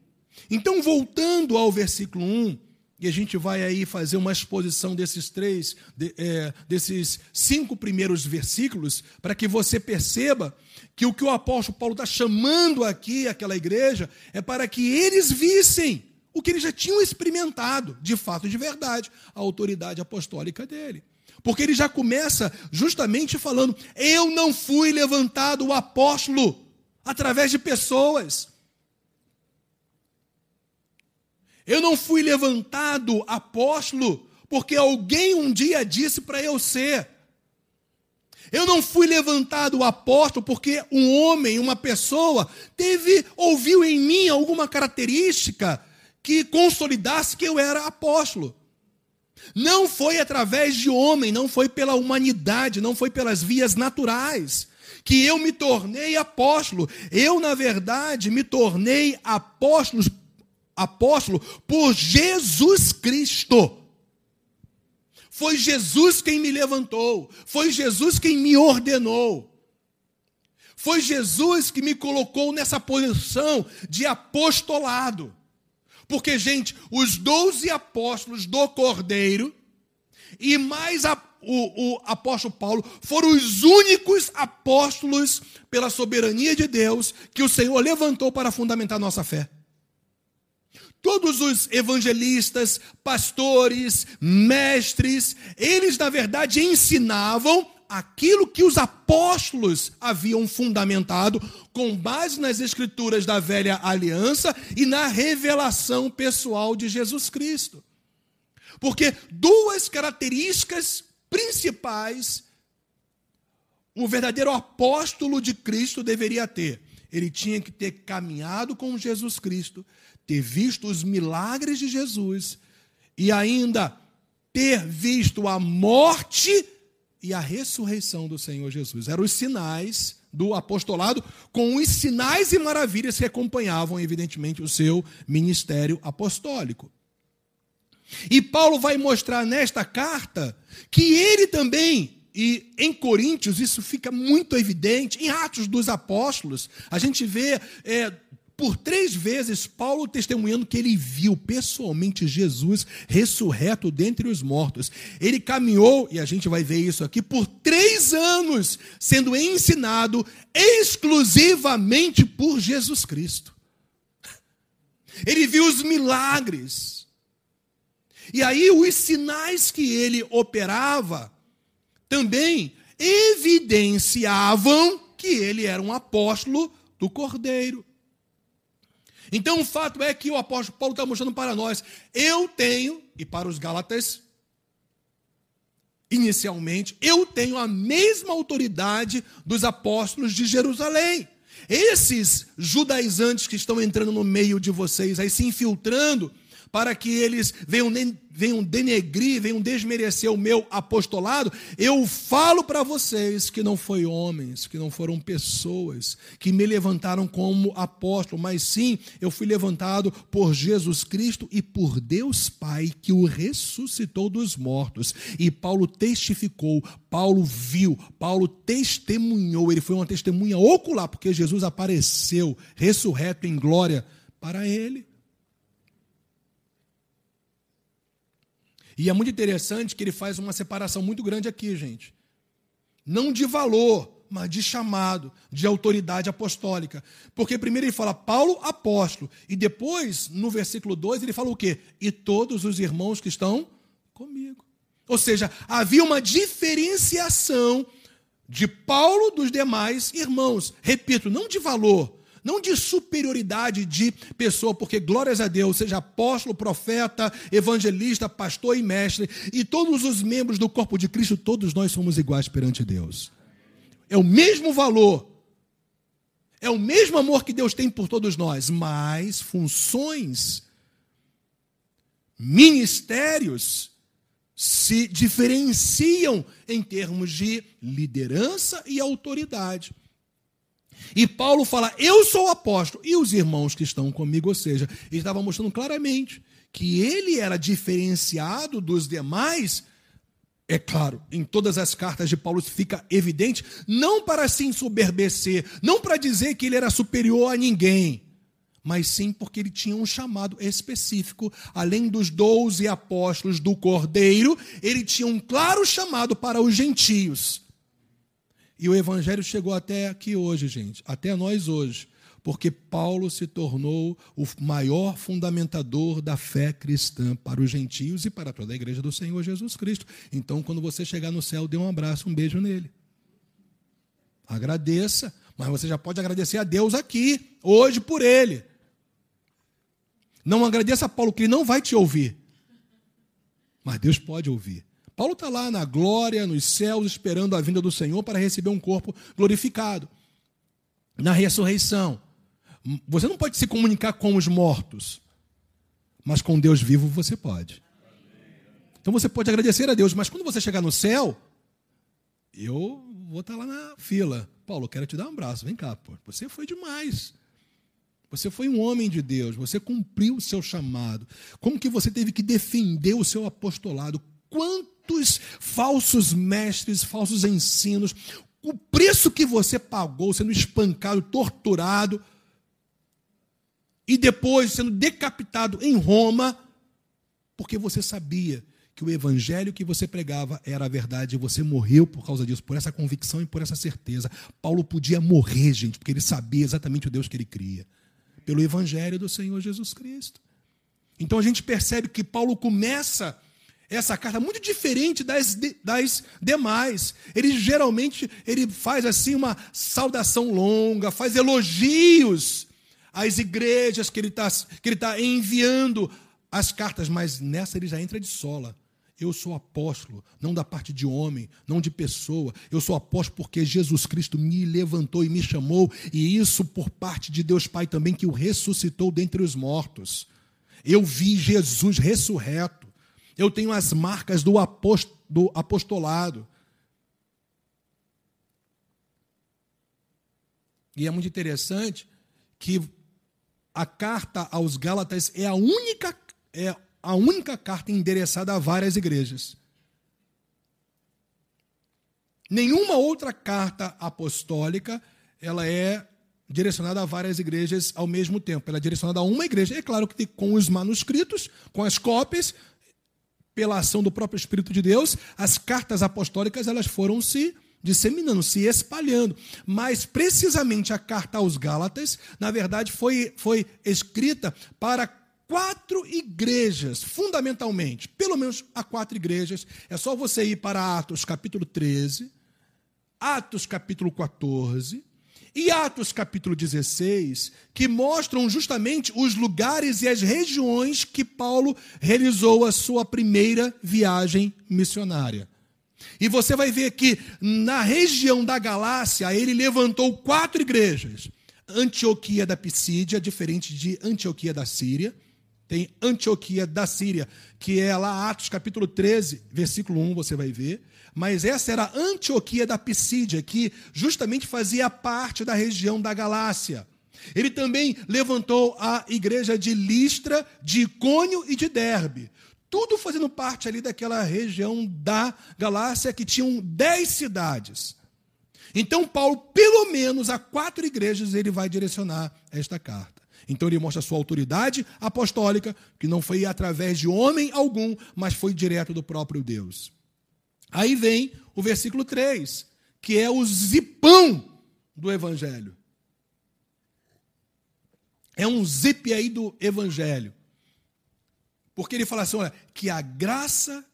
Então, voltando ao versículo 1, e a gente vai aí fazer uma exposição desses três, de, é, desses cinco primeiros versículos, para que você perceba que o que o apóstolo Paulo está chamando aqui aquela igreja é para que eles vissem o que eles já tinham experimentado, de fato, de verdade, a autoridade apostólica dele. Porque ele já começa justamente falando: eu não fui levantado o apóstolo através de pessoas. Eu não fui levantado apóstolo porque alguém um dia disse para eu ser. Eu não fui levantado apóstolo porque um homem, uma pessoa, teve, ouviu em mim alguma característica que consolidasse que eu era apóstolo. Não foi através de homem, não foi pela humanidade, não foi pelas vias naturais que eu me tornei apóstolo. Eu, na verdade, me tornei apóstolo, apóstolo por Jesus Cristo. Foi Jesus quem me levantou, foi Jesus quem me ordenou. Foi Jesus que me colocou nessa posição de apostolado. Porque, gente, os doze apóstolos do Cordeiro e mais a, o, o apóstolo Paulo foram os únicos apóstolos, pela soberania de Deus, que o Senhor levantou para fundamentar nossa fé. Todos os evangelistas, pastores, mestres, eles na verdade ensinavam aquilo que os apóstolos haviam fundamentado com base nas escrituras da velha aliança e na revelação pessoal de Jesus Cristo. Porque duas características principais o verdadeiro apóstolo de Cristo deveria ter. Ele tinha que ter caminhado com Jesus Cristo, ter visto os milagres de Jesus e ainda ter visto a morte e a ressurreição do Senhor Jesus. Eram os sinais do apostolado, com os sinais e maravilhas que acompanhavam, evidentemente, o seu ministério apostólico. E Paulo vai mostrar nesta carta que ele também, e em Coríntios isso fica muito evidente, em Atos dos Apóstolos, a gente vê é, por três vezes, Paulo testemunhando que ele viu pessoalmente Jesus ressurreto dentre os mortos. Ele caminhou, e a gente vai ver isso aqui, por três anos, sendo ensinado exclusivamente por Jesus Cristo. Ele viu os milagres. E aí, os sinais que ele operava também evidenciavam que ele era um apóstolo do Cordeiro. Então o fato é que o apóstolo Paulo está mostrando para nós: eu tenho, e para os Gálatas, inicialmente, eu tenho a mesma autoridade dos apóstolos de Jerusalém. Esses judaizantes que estão entrando no meio de vocês, aí se infiltrando, para que eles venham, venham denegrir, venham desmerecer o meu apostolado, eu falo para vocês que não foi homens, que não foram pessoas que me levantaram como apóstolo, mas sim eu fui levantado por Jesus Cristo e por Deus Pai que o ressuscitou dos mortos. E Paulo testificou, Paulo viu, Paulo testemunhou, ele foi uma testemunha ocular, porque Jesus apareceu ressurreto em glória para ele. E é muito interessante que ele faz uma separação muito grande aqui, gente. Não de valor, mas de chamado, de autoridade apostólica. Porque primeiro ele fala Paulo apóstolo, e depois, no versículo 2, ele fala o quê? E todos os irmãos que estão comigo. Ou seja, havia uma diferenciação de Paulo dos demais irmãos. Repito, não de valor, não de superioridade de pessoa, porque glórias a Deus, seja apóstolo, profeta, evangelista, pastor e mestre, e todos os membros do corpo de Cristo, todos nós somos iguais perante Deus. É o mesmo valor, é o mesmo amor que Deus tem por todos nós, mas funções, ministérios, se diferenciam em termos de liderança e autoridade. E Paulo fala: Eu sou o apóstolo, e os irmãos que estão comigo, ou seja, ele estava mostrando claramente que ele era diferenciado dos demais. É claro, em todas as cartas de Paulo fica evidente, não para se ensoberbecer, não para dizer que ele era superior a ninguém, mas sim porque ele tinha um chamado específico, além dos doze apóstolos do Cordeiro, ele tinha um claro chamado para os gentios. E o evangelho chegou até aqui hoje, gente, até nós hoje, porque Paulo se tornou o maior fundamentador da fé cristã para os gentios e para toda a igreja do Senhor Jesus Cristo. Então, quando você chegar no céu, dê um abraço, um beijo nele. Agradeça, mas você já pode agradecer a Deus aqui, hoje, por ele. Não agradeça a Paulo, que ele não vai te ouvir. Mas Deus pode ouvir. Paulo está lá na glória, nos céus, esperando a vinda do Senhor para receber um corpo glorificado. Na ressurreição. Você não pode se comunicar com os mortos, mas com Deus vivo você pode. Então você pode agradecer a Deus, mas quando você chegar no céu, eu vou estar lá na fila. Paulo, quero te dar um abraço. Vem cá, pô. Você foi demais. Você foi um homem de Deus, você cumpriu o seu chamado. Como que você teve que defender o seu apostolado? Quanto falsos mestres, falsos ensinos, o preço que você pagou sendo espancado, torturado, e depois sendo decapitado em Roma, porque você sabia que o evangelho que você pregava era a verdade e você morreu por causa disso, por essa convicção e por essa certeza. Paulo podia morrer, gente, porque ele sabia exatamente o Deus que ele cria, pelo evangelho do Senhor Jesus Cristo. Então a gente percebe que Paulo começa essa carta muito diferente das, das demais. Ele geralmente ele faz assim uma saudação longa, faz elogios às igrejas que ele está tá enviando as cartas, mas nessa ele já entra de sola. Eu sou apóstolo, não da parte de homem, não de pessoa. Eu sou apóstolo porque Jesus Cristo me levantou e me chamou, e isso por parte de Deus Pai também, que o ressuscitou dentre os mortos. Eu vi Jesus ressurreto. Eu tenho as marcas do, apost do apostolado. E é muito interessante que a carta aos Gálatas é a única é a única carta endereçada a várias igrejas. Nenhuma outra carta apostólica ela é direcionada a várias igrejas ao mesmo tempo. Ela é direcionada a uma igreja. É claro que com os manuscritos, com as cópias, pela ação do próprio Espírito de Deus, as cartas apostólicas elas foram se disseminando, se espalhando. Mas precisamente a carta aos Gálatas, na verdade, foi, foi escrita para quatro igrejas, fundamentalmente, pelo menos a quatro igrejas. É só você ir para Atos capítulo 13, Atos capítulo 14 e Atos capítulo 16, que mostram justamente os lugares e as regiões que Paulo realizou a sua primeira viagem missionária. E você vai ver que na região da Galácia, ele levantou quatro igrejas. Antioquia da Pisídia, diferente de Antioquia da Síria. Tem Antioquia da Síria, que é lá Atos capítulo 13, versículo 1, você vai ver. Mas essa era a Antioquia da Pisídia, que justamente fazia parte da região da Galácia. Ele também levantou a igreja de Listra, de Icônio e de Derbe. Tudo fazendo parte ali daquela região da Galácia, que tinham dez cidades. Então, Paulo, pelo menos a quatro igrejas, ele vai direcionar esta carta. Então ele mostra a sua autoridade apostólica, que não foi através de homem algum, mas foi direto do próprio Deus. Aí vem o versículo 3, que é o zipão do evangelho. É um zip aí do evangelho. Porque ele fala assim: olha, que a graça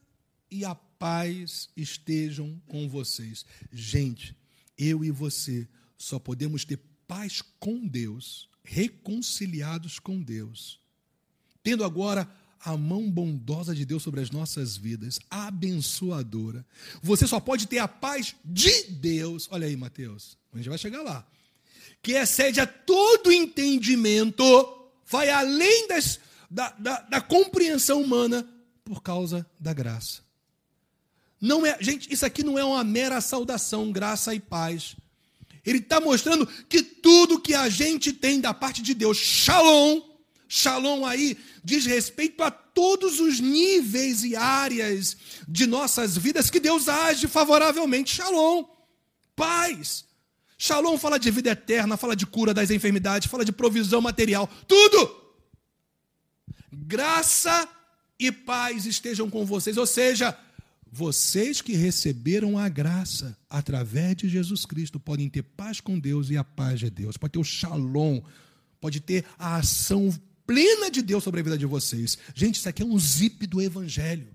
e a paz estejam com vocês. Gente, eu e você só podemos ter paz com Deus reconciliados com Deus, tendo agora a mão bondosa de Deus sobre as nossas vidas, abençoadora. Você só pode ter a paz de Deus. Olha aí, Mateus, a gente vai chegar lá. Que excede a todo entendimento, vai além das, da, da, da compreensão humana, por causa da graça. Não é, gente, isso aqui não é uma mera saudação, graça e paz. Ele está mostrando que tudo que a gente tem da parte de Deus, shalom, shalom aí, diz respeito a todos os níveis e áreas de nossas vidas que Deus age favoravelmente. Shalom, paz. Shalom fala de vida eterna, fala de cura das enfermidades, fala de provisão material, tudo. Graça e paz estejam com vocês, ou seja, vocês que receberam a graça através de Jesus Cristo podem ter paz com Deus e a paz de Deus. Pode ter o shalom, pode ter a ação plena de Deus sobre a vida de vocês. Gente, isso aqui é um zip do Evangelho.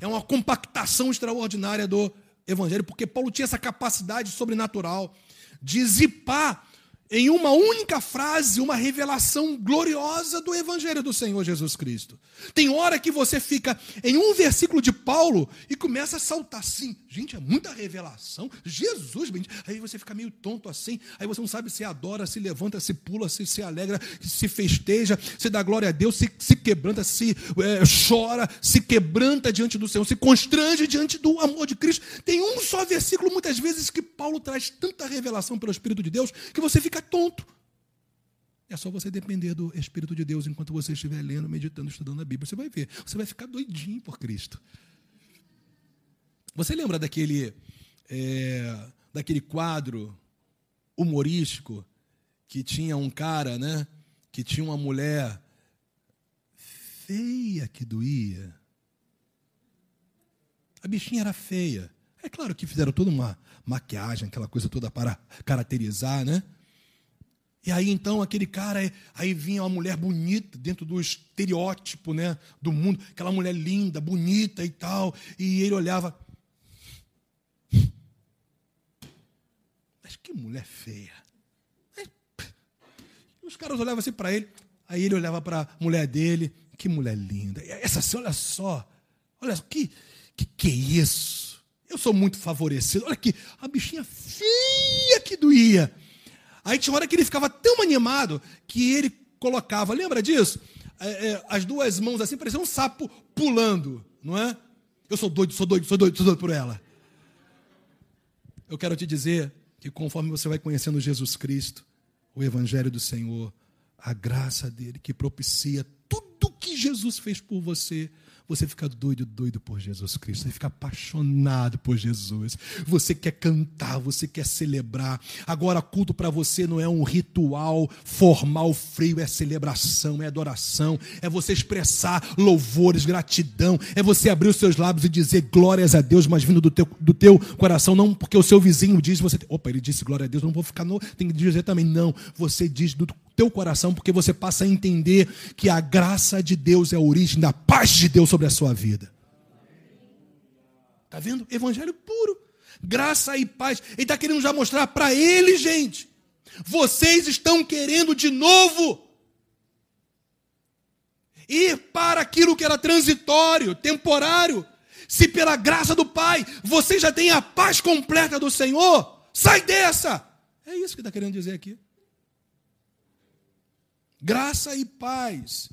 É uma compactação extraordinária do Evangelho, porque Paulo tinha essa capacidade sobrenatural de zipar em uma única frase, uma revelação gloriosa do Evangelho do Senhor Jesus Cristo. Tem hora que você fica em um versículo de Paulo e começa a saltar assim. Gente, é muita revelação. Jesus, aí você fica meio tonto assim. Aí você não sabe se adora, se levanta, se pula, se se alegra, se festeja, se dá glória a Deus, se, se quebranta, se é, chora, se quebranta diante do Senhor, se constrange diante do amor de Cristo. Tem um só versículo, muitas vezes, que Paulo traz tanta revelação pelo Espírito de Deus que você fica tonto. É só você depender do Espírito de Deus enquanto você estiver lendo, meditando, estudando a Bíblia. Você vai ver. Você vai ficar doidinho por Cristo. Você lembra daquele, é, daquele quadro humorístico que tinha um cara, né? Que tinha uma mulher feia que doía. A bichinha era feia. É claro que fizeram toda uma maquiagem, aquela coisa toda para caracterizar, né? E aí então aquele cara, aí vinha uma mulher bonita dentro do estereótipo, né, do mundo, aquela mulher linda, bonita e tal, e ele olhava, mas que mulher feia. E os caras olhavam assim para ele, aí ele olhava para a mulher dele, que mulher linda. Essa, olha só, olha que que que é isso? Eu sou muito favorecido. Olha aqui, a bichinha feia que doía. Aí tinha hora que ele ficava tão animado que ele colocava, lembra disso? É, é, as duas mãos assim, parecia um sapo pulando, não é? Eu sou doido, sou doido, sou doido, sou doido por ela. Eu quero te dizer que conforme você vai conhecendo Jesus Cristo, o Evangelho do Senhor, a graça dele que propicia tudo que Jesus fez por você, você fica doido, doido por Jesus Cristo. Você fica apaixonado por Jesus. Você quer cantar, você quer celebrar. Agora, culto para você não é um ritual formal, frio, é celebração, é adoração. É você expressar louvores, gratidão. É você abrir os seus lábios e dizer glórias a Deus, mas vindo do teu, do teu coração. Não porque o seu vizinho diz, você. Opa, ele disse glória a Deus, não vou ficar. No, tem que dizer também. Não. Você diz do teu coração, porque você passa a entender que a graça de Deus é a origem da paz de Deus sobre a sua vida. Está vendo? Evangelho puro. Graça e paz. Ele está querendo já mostrar para ele, gente. Vocês estão querendo de novo ir para aquilo que era transitório, temporário. Se pela graça do Pai você já tem a paz completa do Senhor, sai dessa. É isso que está querendo dizer aqui graça e paz.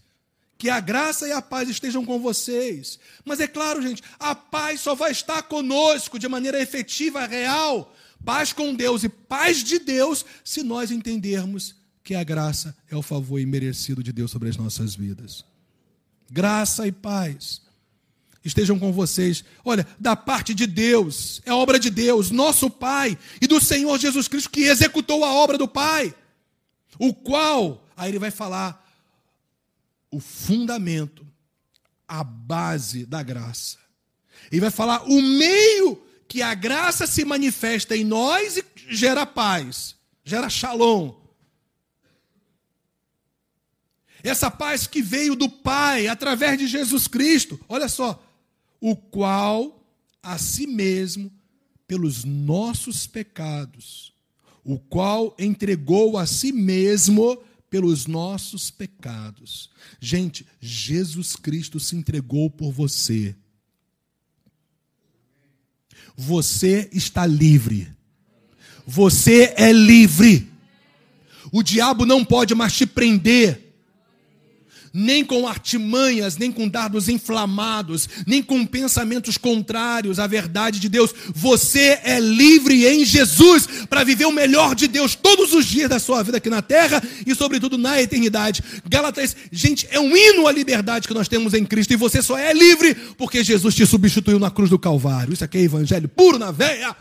Que a graça e a paz estejam com vocês. Mas é claro, gente, a paz só vai estar conosco de maneira efetiva, real. Paz com Deus e paz de Deus, se nós entendermos que a graça é o favor imerecido de Deus sobre as nossas vidas. Graça e paz estejam com vocês. Olha, da parte de Deus, é obra de Deus, nosso Pai, e do Senhor Jesus Cristo, que executou a obra do Pai, o qual Aí ele vai falar o fundamento, a base da graça. Ele vai falar o meio que a graça se manifesta em nós e gera paz, gera shalom. Essa paz que veio do Pai através de Jesus Cristo, olha só, o qual a si mesmo, pelos nossos pecados, o qual entregou a si mesmo pelos nossos pecados. Gente, Jesus Cristo se entregou por você. Você está livre. Você é livre. O diabo não pode mais te prender nem com artimanhas, nem com dardos inflamados, nem com pensamentos contrários à verdade de Deus. Você é livre em Jesus para viver o melhor de Deus todos os dias da sua vida aqui na terra e, sobretudo, na eternidade. Gálatas, gente, é um hino à liberdade que nós temos em Cristo e você só é livre porque Jesus te substituiu na cruz do Calvário. Isso aqui é evangelho puro na veia.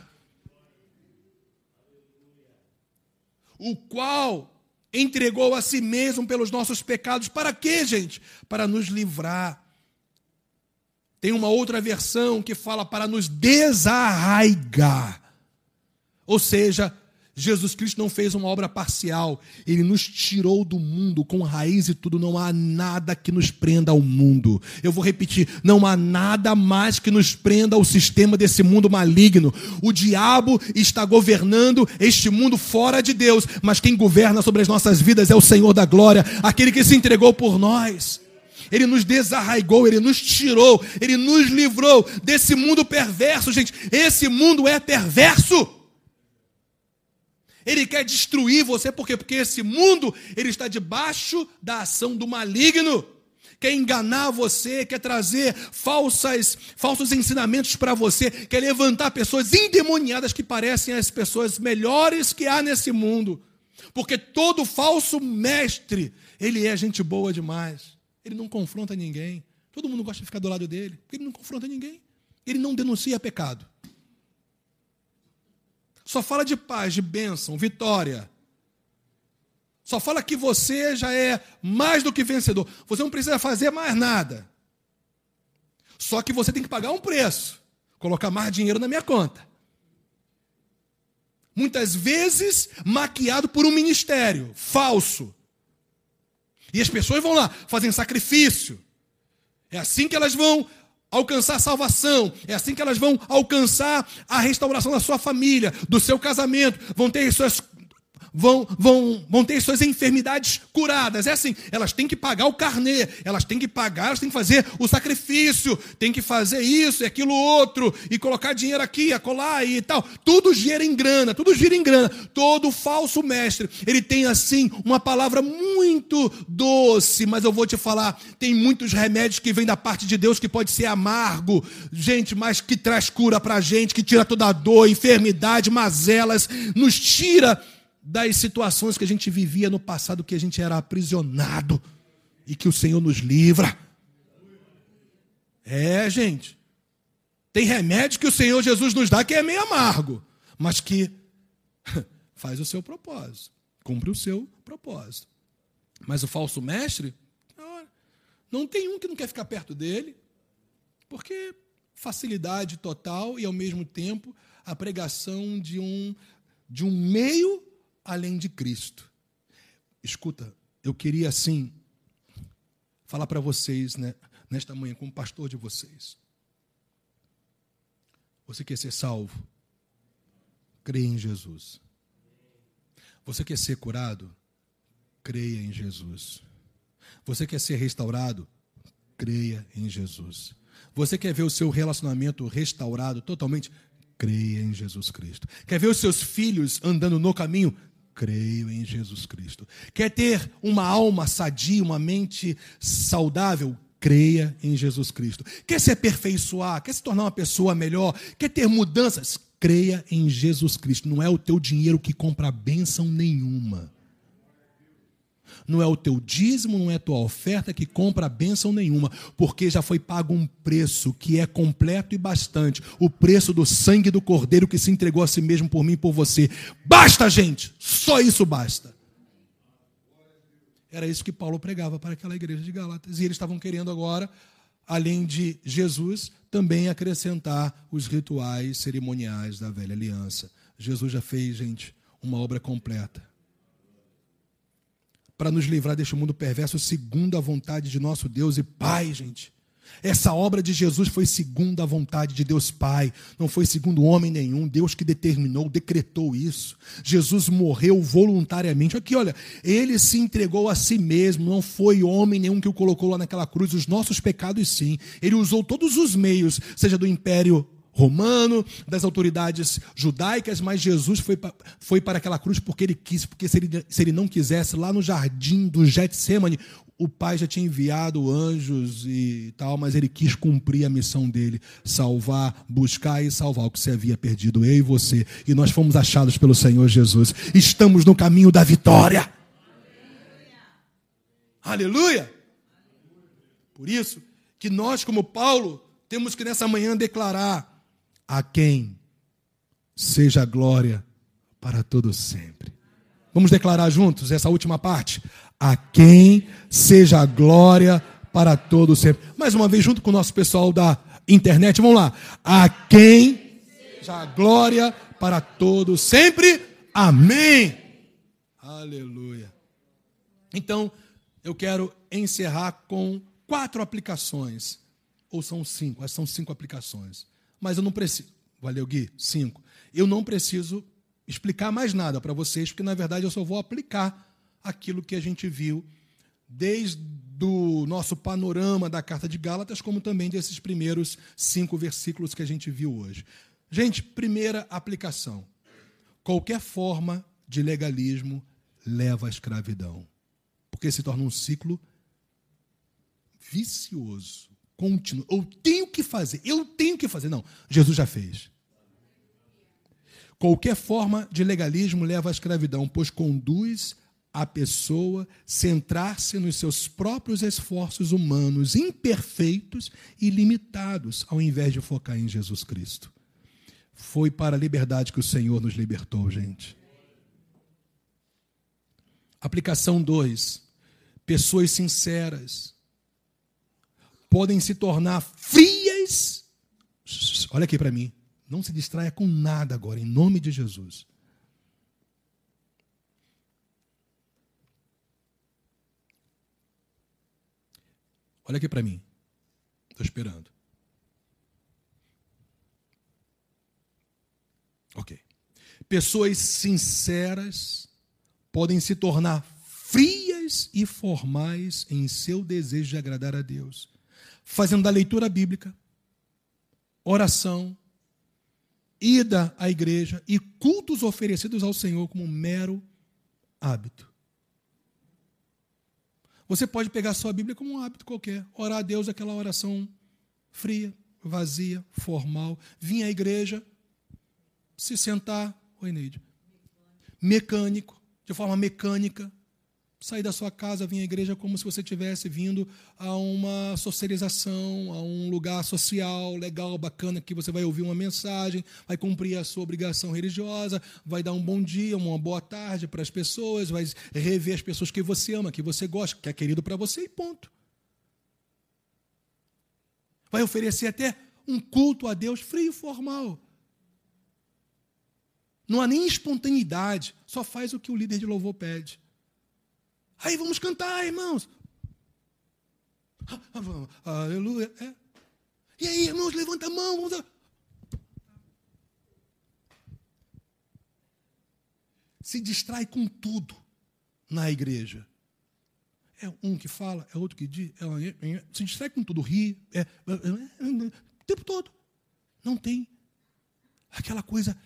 O qual entregou a si mesmo pelos nossos pecados. Para quê, gente? Para nos livrar. Tem uma outra versão que fala para nos desarraigar. Ou seja, Jesus Cristo não fez uma obra parcial, ele nos tirou do mundo com raiz e tudo. Não há nada que nos prenda ao mundo. Eu vou repetir: não há nada mais que nos prenda ao sistema desse mundo maligno. O diabo está governando este mundo fora de Deus, mas quem governa sobre as nossas vidas é o Senhor da glória, aquele que se entregou por nós. Ele nos desarraigou, ele nos tirou, ele nos livrou desse mundo perverso, gente. Esse mundo é perverso. Ele quer destruir você, por quê? Porque esse mundo, ele está debaixo da ação do maligno. Quer enganar você, quer trazer falsas, falsos ensinamentos para você, quer levantar pessoas endemoniadas que parecem as pessoas melhores que há nesse mundo. Porque todo falso mestre, ele é gente boa demais. Ele não confronta ninguém. Todo mundo gosta de ficar do lado dele, porque ele não confronta ninguém. ele não denuncia pecado. Só fala de paz, de bênção, vitória. Só fala que você já é mais do que vencedor. Você não precisa fazer mais nada. Só que você tem que pagar um preço colocar mais dinheiro na minha conta. Muitas vezes maquiado por um ministério falso. E as pessoas vão lá, fazem sacrifício. É assim que elas vão alcançar a salvação, é assim que elas vão alcançar a restauração da sua família, do seu casamento, vão ter suas vão, vão, vão ter suas enfermidades curadas. É assim, elas têm que pagar o carnê, elas têm que pagar, elas têm que fazer o sacrifício, têm que fazer isso e aquilo outro, e colocar dinheiro aqui, acolá e tal. Tudo gira em grana, tudo gira em grana. Todo falso mestre, ele tem assim uma palavra muito doce, mas eu vou te falar, tem muitos remédios que vêm da parte de Deus que pode ser amargo, gente, mas que traz cura pra gente, que tira toda a dor, enfermidade, mazelas, nos tira das situações que a gente vivia no passado, que a gente era aprisionado e que o Senhor nos livra. É, gente. Tem remédio que o Senhor Jesus nos dá que é meio amargo, mas que faz o seu propósito, cumpre o seu propósito. Mas o falso mestre, não tem um que não quer ficar perto dele, porque facilidade total e ao mesmo tempo a pregação de um de um meio além de Cristo. Escuta, eu queria assim falar para vocês né, nesta manhã, como pastor de vocês. Você quer ser salvo? Creia em Jesus. Você quer ser curado? Creia em Jesus. Você quer ser restaurado? Creia em Jesus. Você quer ver o seu relacionamento restaurado totalmente? Creia em Jesus Cristo. Quer ver os seus filhos andando no caminho? Creio em Jesus Cristo. Quer ter uma alma sadia, uma mente saudável? Creia em Jesus Cristo. Quer se aperfeiçoar? Quer se tornar uma pessoa melhor? Quer ter mudanças? Creia em Jesus Cristo. Não é o teu dinheiro que compra bênção nenhuma. Não é o teu dízimo, não é a tua oferta que compra bênção nenhuma, porque já foi pago um preço que é completo e bastante o preço do sangue do cordeiro que se entregou a si mesmo por mim e por você. Basta, gente! Só isso basta. Era isso que Paulo pregava para aquela igreja de Galatas. E eles estavam querendo agora, além de Jesus, também acrescentar os rituais cerimoniais da velha aliança. Jesus já fez, gente, uma obra completa para nos livrar deste mundo perverso, segundo a vontade de nosso Deus e Pai, gente. Essa obra de Jesus foi segundo a vontade de Deus Pai, não foi segundo homem nenhum, Deus que determinou, decretou isso. Jesus morreu voluntariamente. Aqui, olha, ele se entregou a si mesmo, não foi homem nenhum que o colocou lá naquela cruz, os nossos pecados sim. Ele usou todos os meios, seja do império romano, das autoridades judaicas, mas Jesus foi, foi para aquela cruz porque ele quis, porque se ele, se ele não quisesse, lá no jardim do Getsemane, o pai já tinha enviado anjos e tal, mas ele quis cumprir a missão dele, salvar, buscar e salvar o que se havia perdido, eu e você. E nós fomos achados pelo Senhor Jesus. Estamos no caminho da vitória. Aleluia! Aleluia. Por isso que nós, como Paulo, temos que nessa manhã declarar a quem seja glória para todo sempre. Vamos declarar juntos essa última parte? A quem seja glória para todo sempre. Mais uma vez junto com o nosso pessoal da internet, vamos lá. A quem seja glória para todo sempre. Amém. Aleluia. Então, eu quero encerrar com quatro aplicações. Ou são cinco? São cinco aplicações mas eu não preciso. Valeu, Gui? Cinco. Eu não preciso explicar mais nada para vocês, porque na verdade eu só vou aplicar aquilo que a gente viu desde o nosso panorama da carta de Gálatas, como também desses primeiros cinco versículos que a gente viu hoje. Gente, primeira aplicação. Qualquer forma de legalismo leva à escravidão, porque se torna um ciclo vicioso contínuo. Eu tenho que fazer, eu tenho que fazer. Não, Jesus já fez. Qualquer forma de legalismo leva à escravidão, pois conduz a pessoa centrar-se nos seus próprios esforços humanos imperfeitos e limitados, ao invés de focar em Jesus Cristo. Foi para a liberdade que o Senhor nos libertou, gente. Aplicação 2. Pessoas sinceras podem se tornar frias. Olha aqui para mim. Não se distraia com nada agora, em nome de Jesus. Olha aqui para mim. Estou esperando. Ok. Pessoas sinceras podem se tornar frias e formais em seu desejo de agradar a Deus, fazendo da leitura bíblica, oração, ida à igreja e cultos oferecidos ao Senhor como um mero hábito. Você pode pegar sua Bíblia como um hábito qualquer, orar a Deus aquela oração fria, vazia, formal, vir à igreja, se sentar, oi Neide, mecânico, de forma mecânica, sair da sua casa, vir à igreja como se você tivesse vindo a uma socialização, a um lugar social, legal, bacana, que você vai ouvir uma mensagem, vai cumprir a sua obrigação religiosa, vai dar um bom dia, uma boa tarde para as pessoas, vai rever as pessoas que você ama, que você gosta, que é querido para você e ponto. Vai oferecer até um culto a Deus frio e formal. Não há nem espontaneidade, só faz o que o líder de louvor pede. Aí vamos cantar, irmãos. Aleluia. É. E aí, irmãos, levanta a mão. Vamos... Se distrai com tudo na igreja. É um que fala, é outro que diz, é, se distrai com tudo, ri, é, é, o tempo todo. Não tem aquela coisa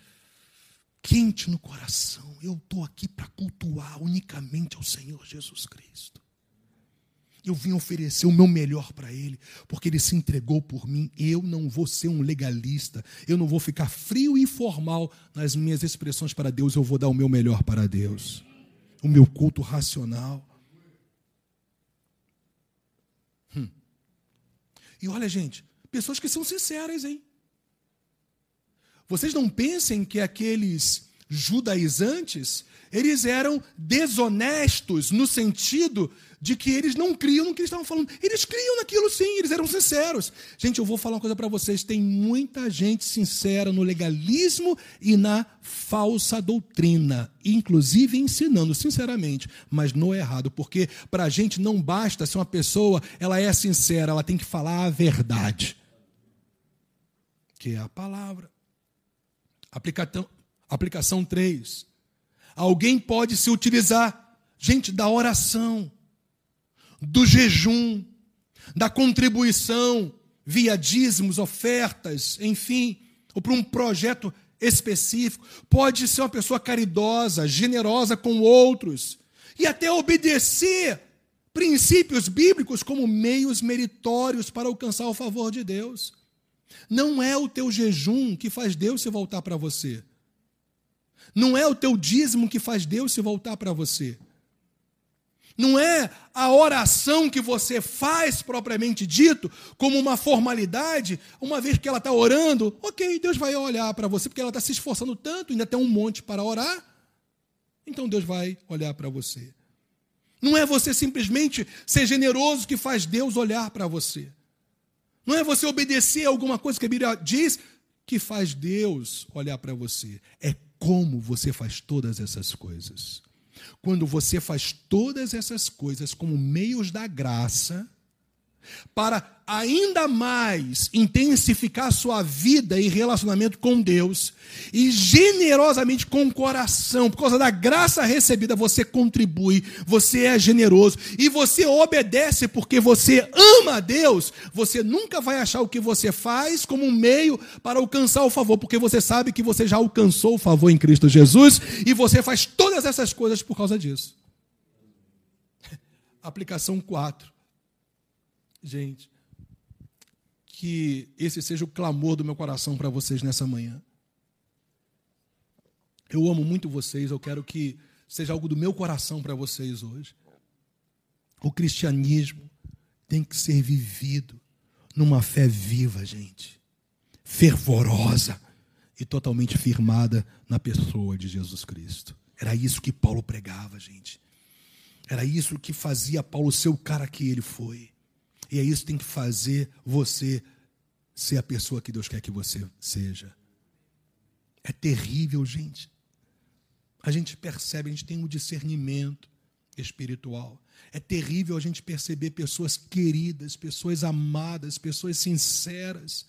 quente no coração. Eu estou aqui para cultuar unicamente ao Senhor Jesus Cristo. Eu vim oferecer o meu melhor para Ele, porque Ele se entregou por mim. Eu não vou ser um legalista, eu não vou ficar frio e formal nas minhas expressões para Deus, eu vou dar o meu melhor para Deus. O meu culto racional. Hum. E olha, gente, pessoas que são sinceras, hein? Vocês não pensem que aqueles judaizantes, eles eram desonestos no sentido de que eles não criam no que eles estavam falando. Eles criam naquilo sim, eles eram sinceros. Gente, eu vou falar uma coisa para vocês: tem muita gente sincera no legalismo e na falsa doutrina, inclusive ensinando sinceramente, mas no errado, porque para a gente não basta se uma pessoa ela é sincera, ela tem que falar a verdade, que é a palavra. Aplicação, aplicação 3. Alguém pode se utilizar, gente, da oração, do jejum, da contribuição via dízimos, ofertas, enfim, ou para um projeto específico. Pode ser uma pessoa caridosa, generosa com outros e até obedecer princípios bíblicos como meios meritórios para alcançar o favor de Deus. Não é o teu jejum que faz Deus se voltar para você. Não é o teu dízimo que faz Deus se voltar para você. Não é a oração que você faz propriamente dito, como uma formalidade, uma vez que ela está orando, ok, Deus vai olhar para você, porque ela está se esforçando tanto, ainda tem um monte para orar, então Deus vai olhar para você. Não é você simplesmente ser generoso que faz Deus olhar para você. Não é você obedecer a alguma coisa que a Bíblia diz que faz Deus olhar para você. É como você faz todas essas coisas. Quando você faz todas essas coisas como meios da graça, para ainda mais intensificar sua vida e relacionamento com Deus, e generosamente com o coração, por causa da graça recebida, você contribui, você é generoso e você obedece porque você ama a Deus, você nunca vai achar o que você faz como um meio para alcançar o favor, porque você sabe que você já alcançou o favor em Cristo Jesus e você faz todas essas coisas por causa disso. Aplicação 4. Gente, que esse seja o clamor do meu coração para vocês nessa manhã. Eu amo muito vocês, eu quero que seja algo do meu coração para vocês hoje. O cristianismo tem que ser vivido numa fé viva, gente, fervorosa e totalmente firmada na pessoa de Jesus Cristo. Era isso que Paulo pregava, gente. Era isso que fazia Paulo ser o cara que ele foi. E é isso que tem que fazer você ser a pessoa que Deus quer que você seja. É terrível, gente. A gente percebe, a gente tem um discernimento espiritual. É terrível a gente perceber pessoas queridas, pessoas amadas, pessoas sinceras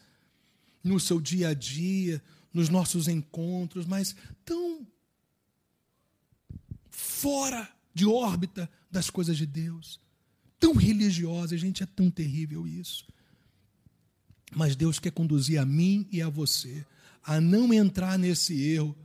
no seu dia a dia, nos nossos encontros, mas tão fora de órbita das coisas de Deus, tão religiosa, gente, é tão terrível isso. Mas Deus quer conduzir a mim e a você a não entrar nesse erro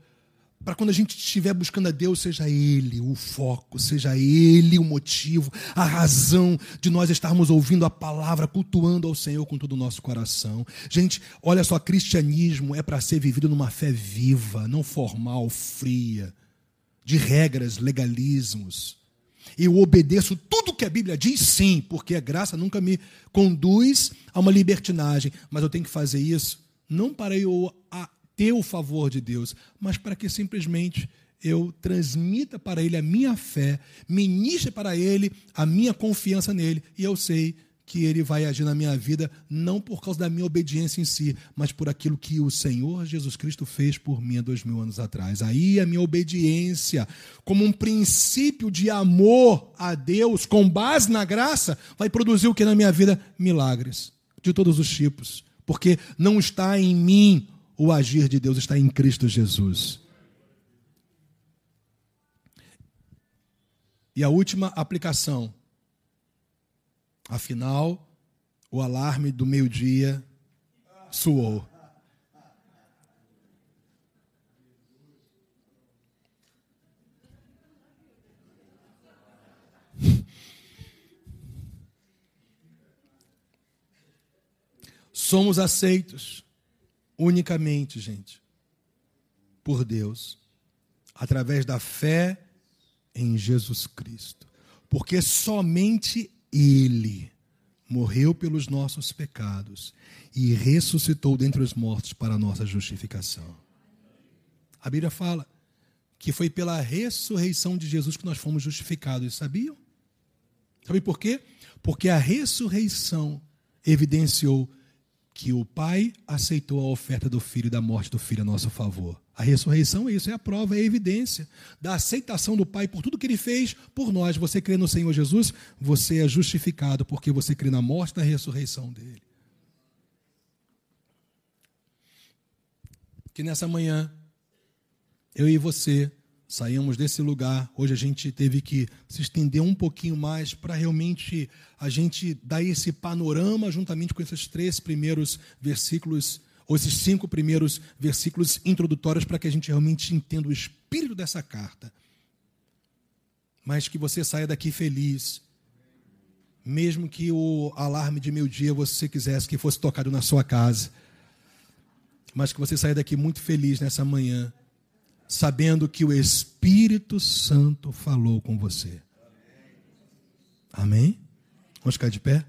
para quando a gente estiver buscando a Deus, seja Ele o foco, seja Ele o motivo, a razão de nós estarmos ouvindo a palavra, cultuando ao Senhor com todo o nosso coração. Gente, olha só, cristianismo é para ser vivido numa fé viva, não formal, fria, de regras, legalismos. Eu obedeço tudo que a Bíblia diz, sim, porque a graça nunca me conduz a uma libertinagem, mas eu tenho que fazer isso não para eu ter o favor de Deus, mas para que simplesmente eu transmita para Ele a minha fé, ministre para Ele a minha confiança nele, e eu sei que Ele vai agir na minha vida, não por causa da minha obediência em si, mas por aquilo que o Senhor Jesus Cristo fez por mim há dois mil anos atrás. Aí a minha obediência, como um princípio de amor a Deus, com base na graça, vai produzir o que na minha vida? Milagres, de todos os tipos. Porque não está em mim o agir de Deus está em Cristo Jesus. E a última aplicação. Afinal, o alarme do meio-dia soou. Somos aceitos unicamente, gente, por Deus, através da fé em Jesus Cristo. Porque somente Ele morreu pelos nossos pecados e ressuscitou dentre os mortos para a nossa justificação. A Bíblia fala que foi pela ressurreição de Jesus que nós fomos justificados, sabiam? Sabe por quê? Porque a ressurreição evidenciou que o Pai aceitou a oferta do Filho e da morte do Filho a nosso favor. A ressurreição é isso, é a prova, é a evidência da aceitação do Pai por tudo que Ele fez por nós. Você crê no Senhor Jesus, você é justificado porque você crê na morte e na ressurreição dele. Que nessa manhã, eu e você saímos desse lugar. Hoje a gente teve que se estender um pouquinho mais para realmente a gente dar esse panorama juntamente com esses três primeiros versículos, esses cinco primeiros versículos introdutórios para que a gente realmente entenda o espírito dessa carta. Mas que você saia daqui feliz. Mesmo que o alarme de meio-dia você quisesse que fosse tocado na sua casa. Mas que você saia daqui muito feliz nessa manhã sabendo que o Espírito Santo falou com você. Amém? Vamos ficar de pé?